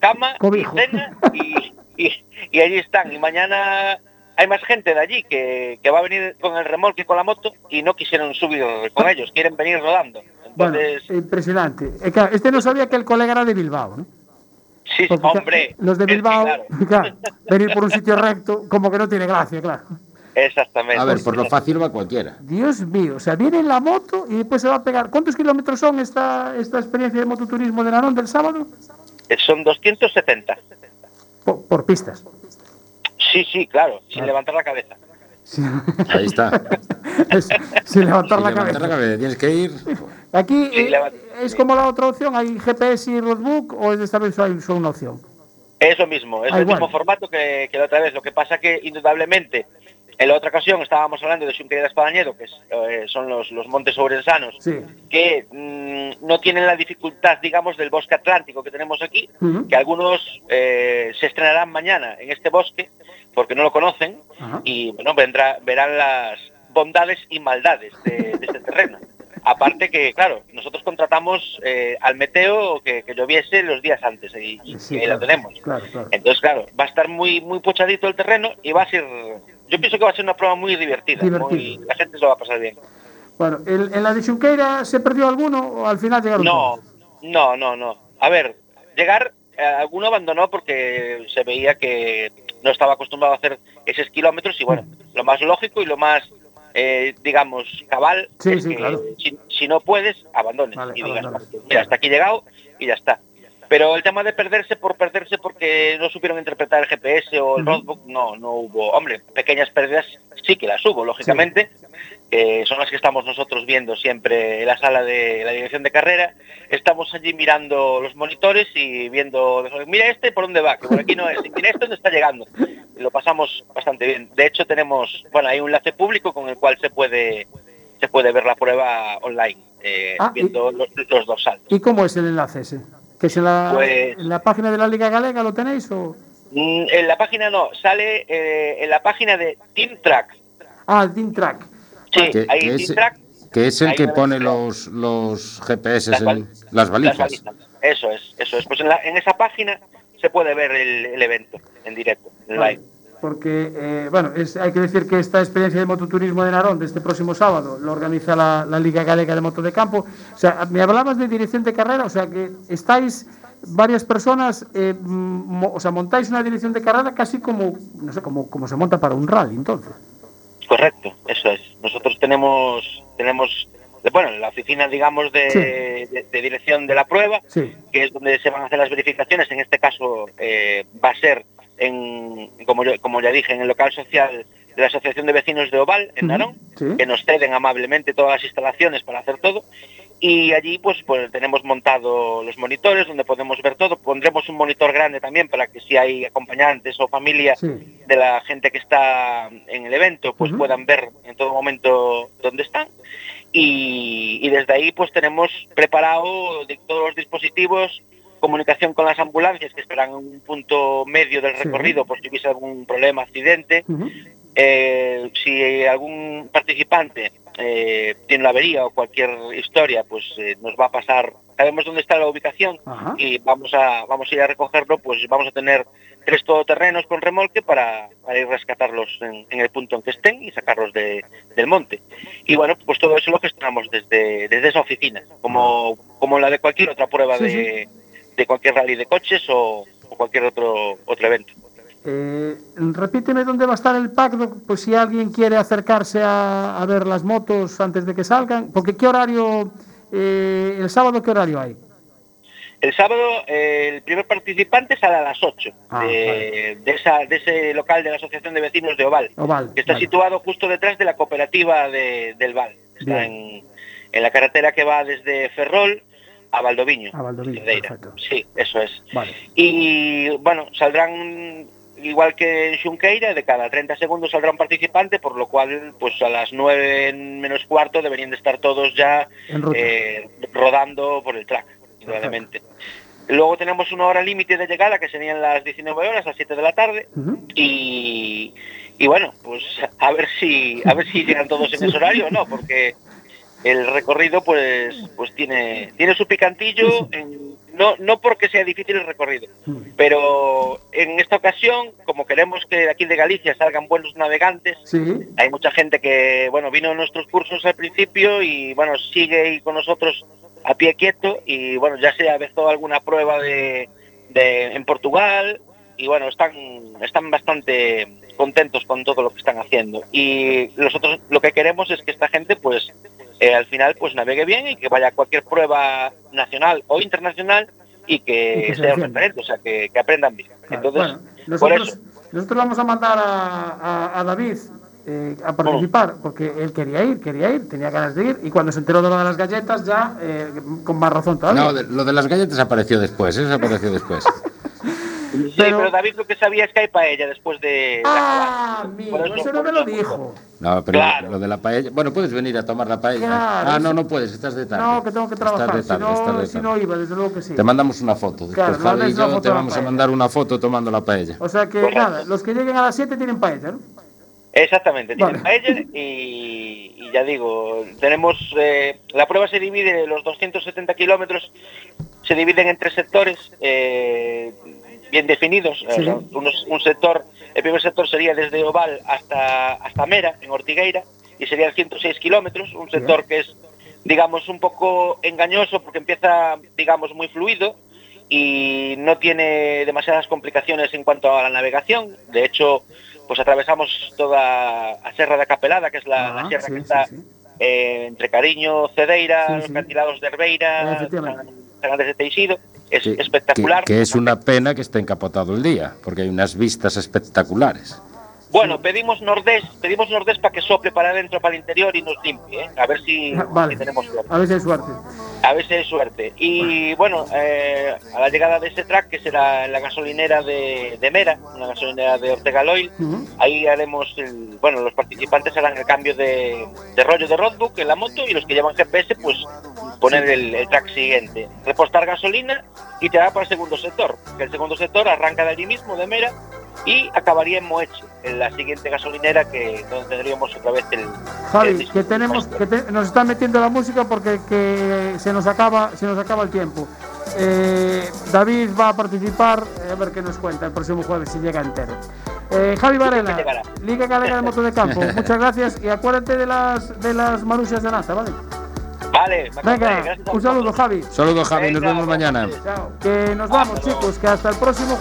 cama Cobijo. y cena y, y- y allí están y mañana hay más gente de allí que, que va a venir con el remolque y con la moto y no quisieron subir con ellos, quieren venir rodando. Bueno, Entonces, impresionante. Eh, claro, este no sabía que el colega era de Bilbao, ¿no? sí, Porque, hombre. los de es que, Bilbao, claro, venir por un sitio recto, como que no tiene gracia, claro. Exactamente. A ver, por lo fácil va cualquiera. Dios mío, o sea, viene en la moto y después se va a pegar. ¿Cuántos kilómetros son esta, esta experiencia de mototurismo de Narón del sábado? Eh, Son 270. Por, por pistas. Sí, sí, claro, sin levantar la cabeza. Sí. Ahí está. Es- sin levantar Sin la levantar cabeza. la cabeza, Tienes que ir. Aquí Sí, eh, es como la otra opción, hay GPS y roadbook o esta vez hay solo una opción. Es lo mismo, es Ah, el igual. mismo formato que, que la otra vez. Lo que pasa que, indudablemente, en la otra ocasión estábamos hablando de Xunqueira de Espadañedo, que es, eh, son los, los montes ourensanos, Sí. que mm, no tienen la dificultad, digamos, del bosque atlántico que tenemos aquí, que algunos eh, se estrenarán mañana en este bosque porque no lo conocen y bueno, vendrá, verán las bondades y maldades de, de este terreno. Aparte que, claro, nosotros contratamos eh, al meteo que, que lloviese los días antes y, y Sí, ahí claro, lo tenemos. Claro, claro. Entonces, claro, va a estar muy muy pochadito el terreno y va a ser, yo pienso que va a ser una prueba muy divertida, muy- la gente se lo va a pasar bien. Bueno, ¿el- ¿en la de Xunqueira se perdió alguno o al final llegaron No, todos? no, no, no. A ver, llegar, eh, alguno abandonó porque se veía que no estaba acostumbrado a hacer esos kilómetros y bueno, lo más lógico y lo más, eh, digamos, cabal Sí, es sí, que claro. si, si no puedes, abandones Vale, y digas, mira, hasta aquí he llegado y ya está. Pero el tema de perderse por perderse porque no supieron interpretar el GPS o el roadbook, no, no hubo. Hombre, pequeñas pérdidas sí que las hubo, lógicamente, que son las que estamos nosotros viendo siempre en la sala de la dirección de carrera. Estamos allí mirando los monitores y viendo, mira este por dónde va, que por aquí no es, y mira este dónde está llegando. Y lo pasamos bastante bien. De hecho, tenemos, bueno, hay un enlace público con el cual se puede se puede ver la prueba online, eh, Ah, y- viendo los, los dos saltos. ¿Y cómo es el enlace ese? ¿Que es en la, Pues- en la página de la Liga Galega lo tenéis o...? Mm, En la página no, sale eh, en la página de Team Track. Ah, Team Track. Sí, Que, ahí que Team es, Track, que es el que pone los, los GPS Las en las valijas. Eso es, eso es. Pues en, la- en esa página se puede ver el, el evento en directo, en Vale, live. Porque, eh, bueno, es- hay que decir que esta experiencia de mototurismo de Narón de este próximo sábado lo organiza la, la Liga Galega de Moto de Campo. O sea, me hablabas de dirección de carrera, o sea, que estáis varias personas, eh, mo- o sea, montáis una dirección de carrera casi como, no sé, como, como se monta para un rally, entonces. Correcto, eso es. Nosotros tenemos, tenemos bueno, la oficina, digamos, de, Sí. de- de dirección de la prueba, Sí. que es donde se van a hacer las verificaciones. En este caso eh, va a ser, en, como, yo- como ya dije, en el local social de la Asociación de Vecinos de Oval, en Narón, sí. que nos ceden amablemente todas las instalaciones para hacer todo. Y allí pues, pues tenemos montado los monitores donde podemos ver todo. Pondremos un monitor grande también para que si hay acompañantes o familia Sí. de la gente que está en el evento, pues puedan ver en todo momento dónde están. Y, y desde ahí pues tenemos preparado de todos los dispositivos, comunicación con las ambulancias que estarán en un punto medio del Sí. recorrido por si hubiese algún problema, accidente. Eh, si algún participante eh, tiene una avería o cualquier historia, pues eh, nos va a pasar, sabemos dónde está la ubicación Ajá. y vamos a, vamos a ir a recogerlo, pues vamos a tener tres todoterrenos con remolque para, para ir a rescatarlos en, en el punto en que estén y sacarlos de- del monte. Y bueno, pues todo eso lo gestionamos desde, desde esa oficina, como, como la de cualquier otra prueba Sí, de, de cualquier rally de coches o, o cualquier otro, otro evento. Eh, repíteme dónde va a estar el pack, pues si alguien quiere acercarse a, a ver las motos antes de que salgan, porque qué horario, eh, el sábado qué horario hay. El sábado eh, el primer participante sale a las 8 Ah, de, de esa, de ese local de la Asociación de Vecinos de Oval, Oval. que está vale. situado justo detrás de la cooperativa de- del Val. Está en, en la carretera que va desde Ferrol a Valdoviño. A Valdoviño, perfecto. Sí, eso es. Vale. Y bueno, saldrán igual que en Xunqueira, de cada 30 segundos saldrá un participante, por lo cual pues a las 9 menos cuarto deberían de estar todos ya eh, rodando por el track, indudablemente. Luego tenemos una hora límite de llegada, que serían las 19 horas, a las 7 de la tarde, y, y bueno, pues a ver si a ver si llegan todos en ese horario o no, porque el recorrido pues pues tiene tiene su picantillo, en- no no porque sea difícil el recorrido, pero en esta ocasión, como queremos que de aquí de Galicia salgan buenos navegantes, Sí, hay mucha gente que, bueno, vino a nuestros cursos al principio y, bueno, sigue ahí con nosotros a pie quieto y, bueno, ya se avezó alguna prueba de, de- en Portugal y, bueno, están, están bastante contentos con todo lo que están haciendo. Y nosotros lo que queremos es que esta gente, pues, eh, al final, pues navegue bien y que vaya a cualquier prueba nacional o internacional y que, que se sea referente, o sea, que, que aprendan bien. Entonces, Bueno, por nosotros, eso, nosotros vamos a mandar a, a- a David eh, a participar, porque él quería ir, quería ir, tenía ganas de ir, y cuando se enteró de lo de las galletas, ya eh, con más razón todavía. No, de- lo de las galletas apareció después, eso apareció después. sí, pero, David lo que sabía es que hay paella después de... Ah, Por eso- eso no me lo dijo. No, pero Claro. lo de la paella. Bueno, puedes venir a tomar la paella. Claro, ah, no, no puedes, estás de tarde. No, que tengo que trabajar, Estás de si tarde, estás no, de si tarde. no iba, desde luego que sí. Te mandamos una foto. Después Claro, Javi y yo foto te de la vamos a mandar una foto tomando la paella. O sea que, nada, los que lleguen a las 7 tienen paella, ¿no? Exactamente, tienen Vale. paella y, y ya digo, tenemos... eh, la prueba se divide, los 270 kilómetros se dividen en tres sectores eh, bien definidos. Sí. Unos- un sector, el primer sector sería desde Oval hasta, hasta Mera, en Ortigueira, y serían 106 kilómetros, un sector que es, digamos, un poco engañoso porque empieza, digamos, muy fluido y no tiene demasiadas complicaciones en cuanto a la navegación. De hecho, pues atravesamos toda a Serra da Capelada, que es la, la Ah, sierra sí, que está sí. eh, entre Cariño, Cedeira, los cantilados de Herbeira, Efectivamente. Andrés de Teixido. Es Que- espectacular. Que, que es una pena que esté encapotado el día, porque hay unas vistas espectaculares. Bueno, pedimos nordés, pedimos nordés para que sople para adentro, para el interior y nos limpie, ¿eh? a ver si, Vale. si tenemos suerte. A ver si hay suerte. A ver si hay suerte. Y bueno, eh, a la llegada de ese track, que será en la gasolinera de, de Mera, una gasolinera de Ortega Loil, ahí haremos, el, bueno, los participantes harán el cambio de, de rollo de roadbook en la moto y los que llevan GPS, pues poner el, el track siguiente. Repostar gasolina y te da para el segundo sector, que el segundo sector arranca de allí mismo, de Mera, y acabaría en Moeche, en la siguiente gasolinera que donde tendríamos otra vez el... Javi, el- que tenemos, que te- nos están metiendo la música porque que se nos acaba, se nos acaba el tiempo. Eh, David va a participar, eh, a ver qué nos cuenta el próximo jueves si llega entero. Eh, Javi Varela. Liga Galega de Moto de Campo, muchas gracias y acuérdate de las de las marusias de nata, ¿vale? Vale, me Venga, un saludo, Javi. Saludos, Javi, nos vemos mañana. Chao. Que nos vamos, chicos, que hasta el próximo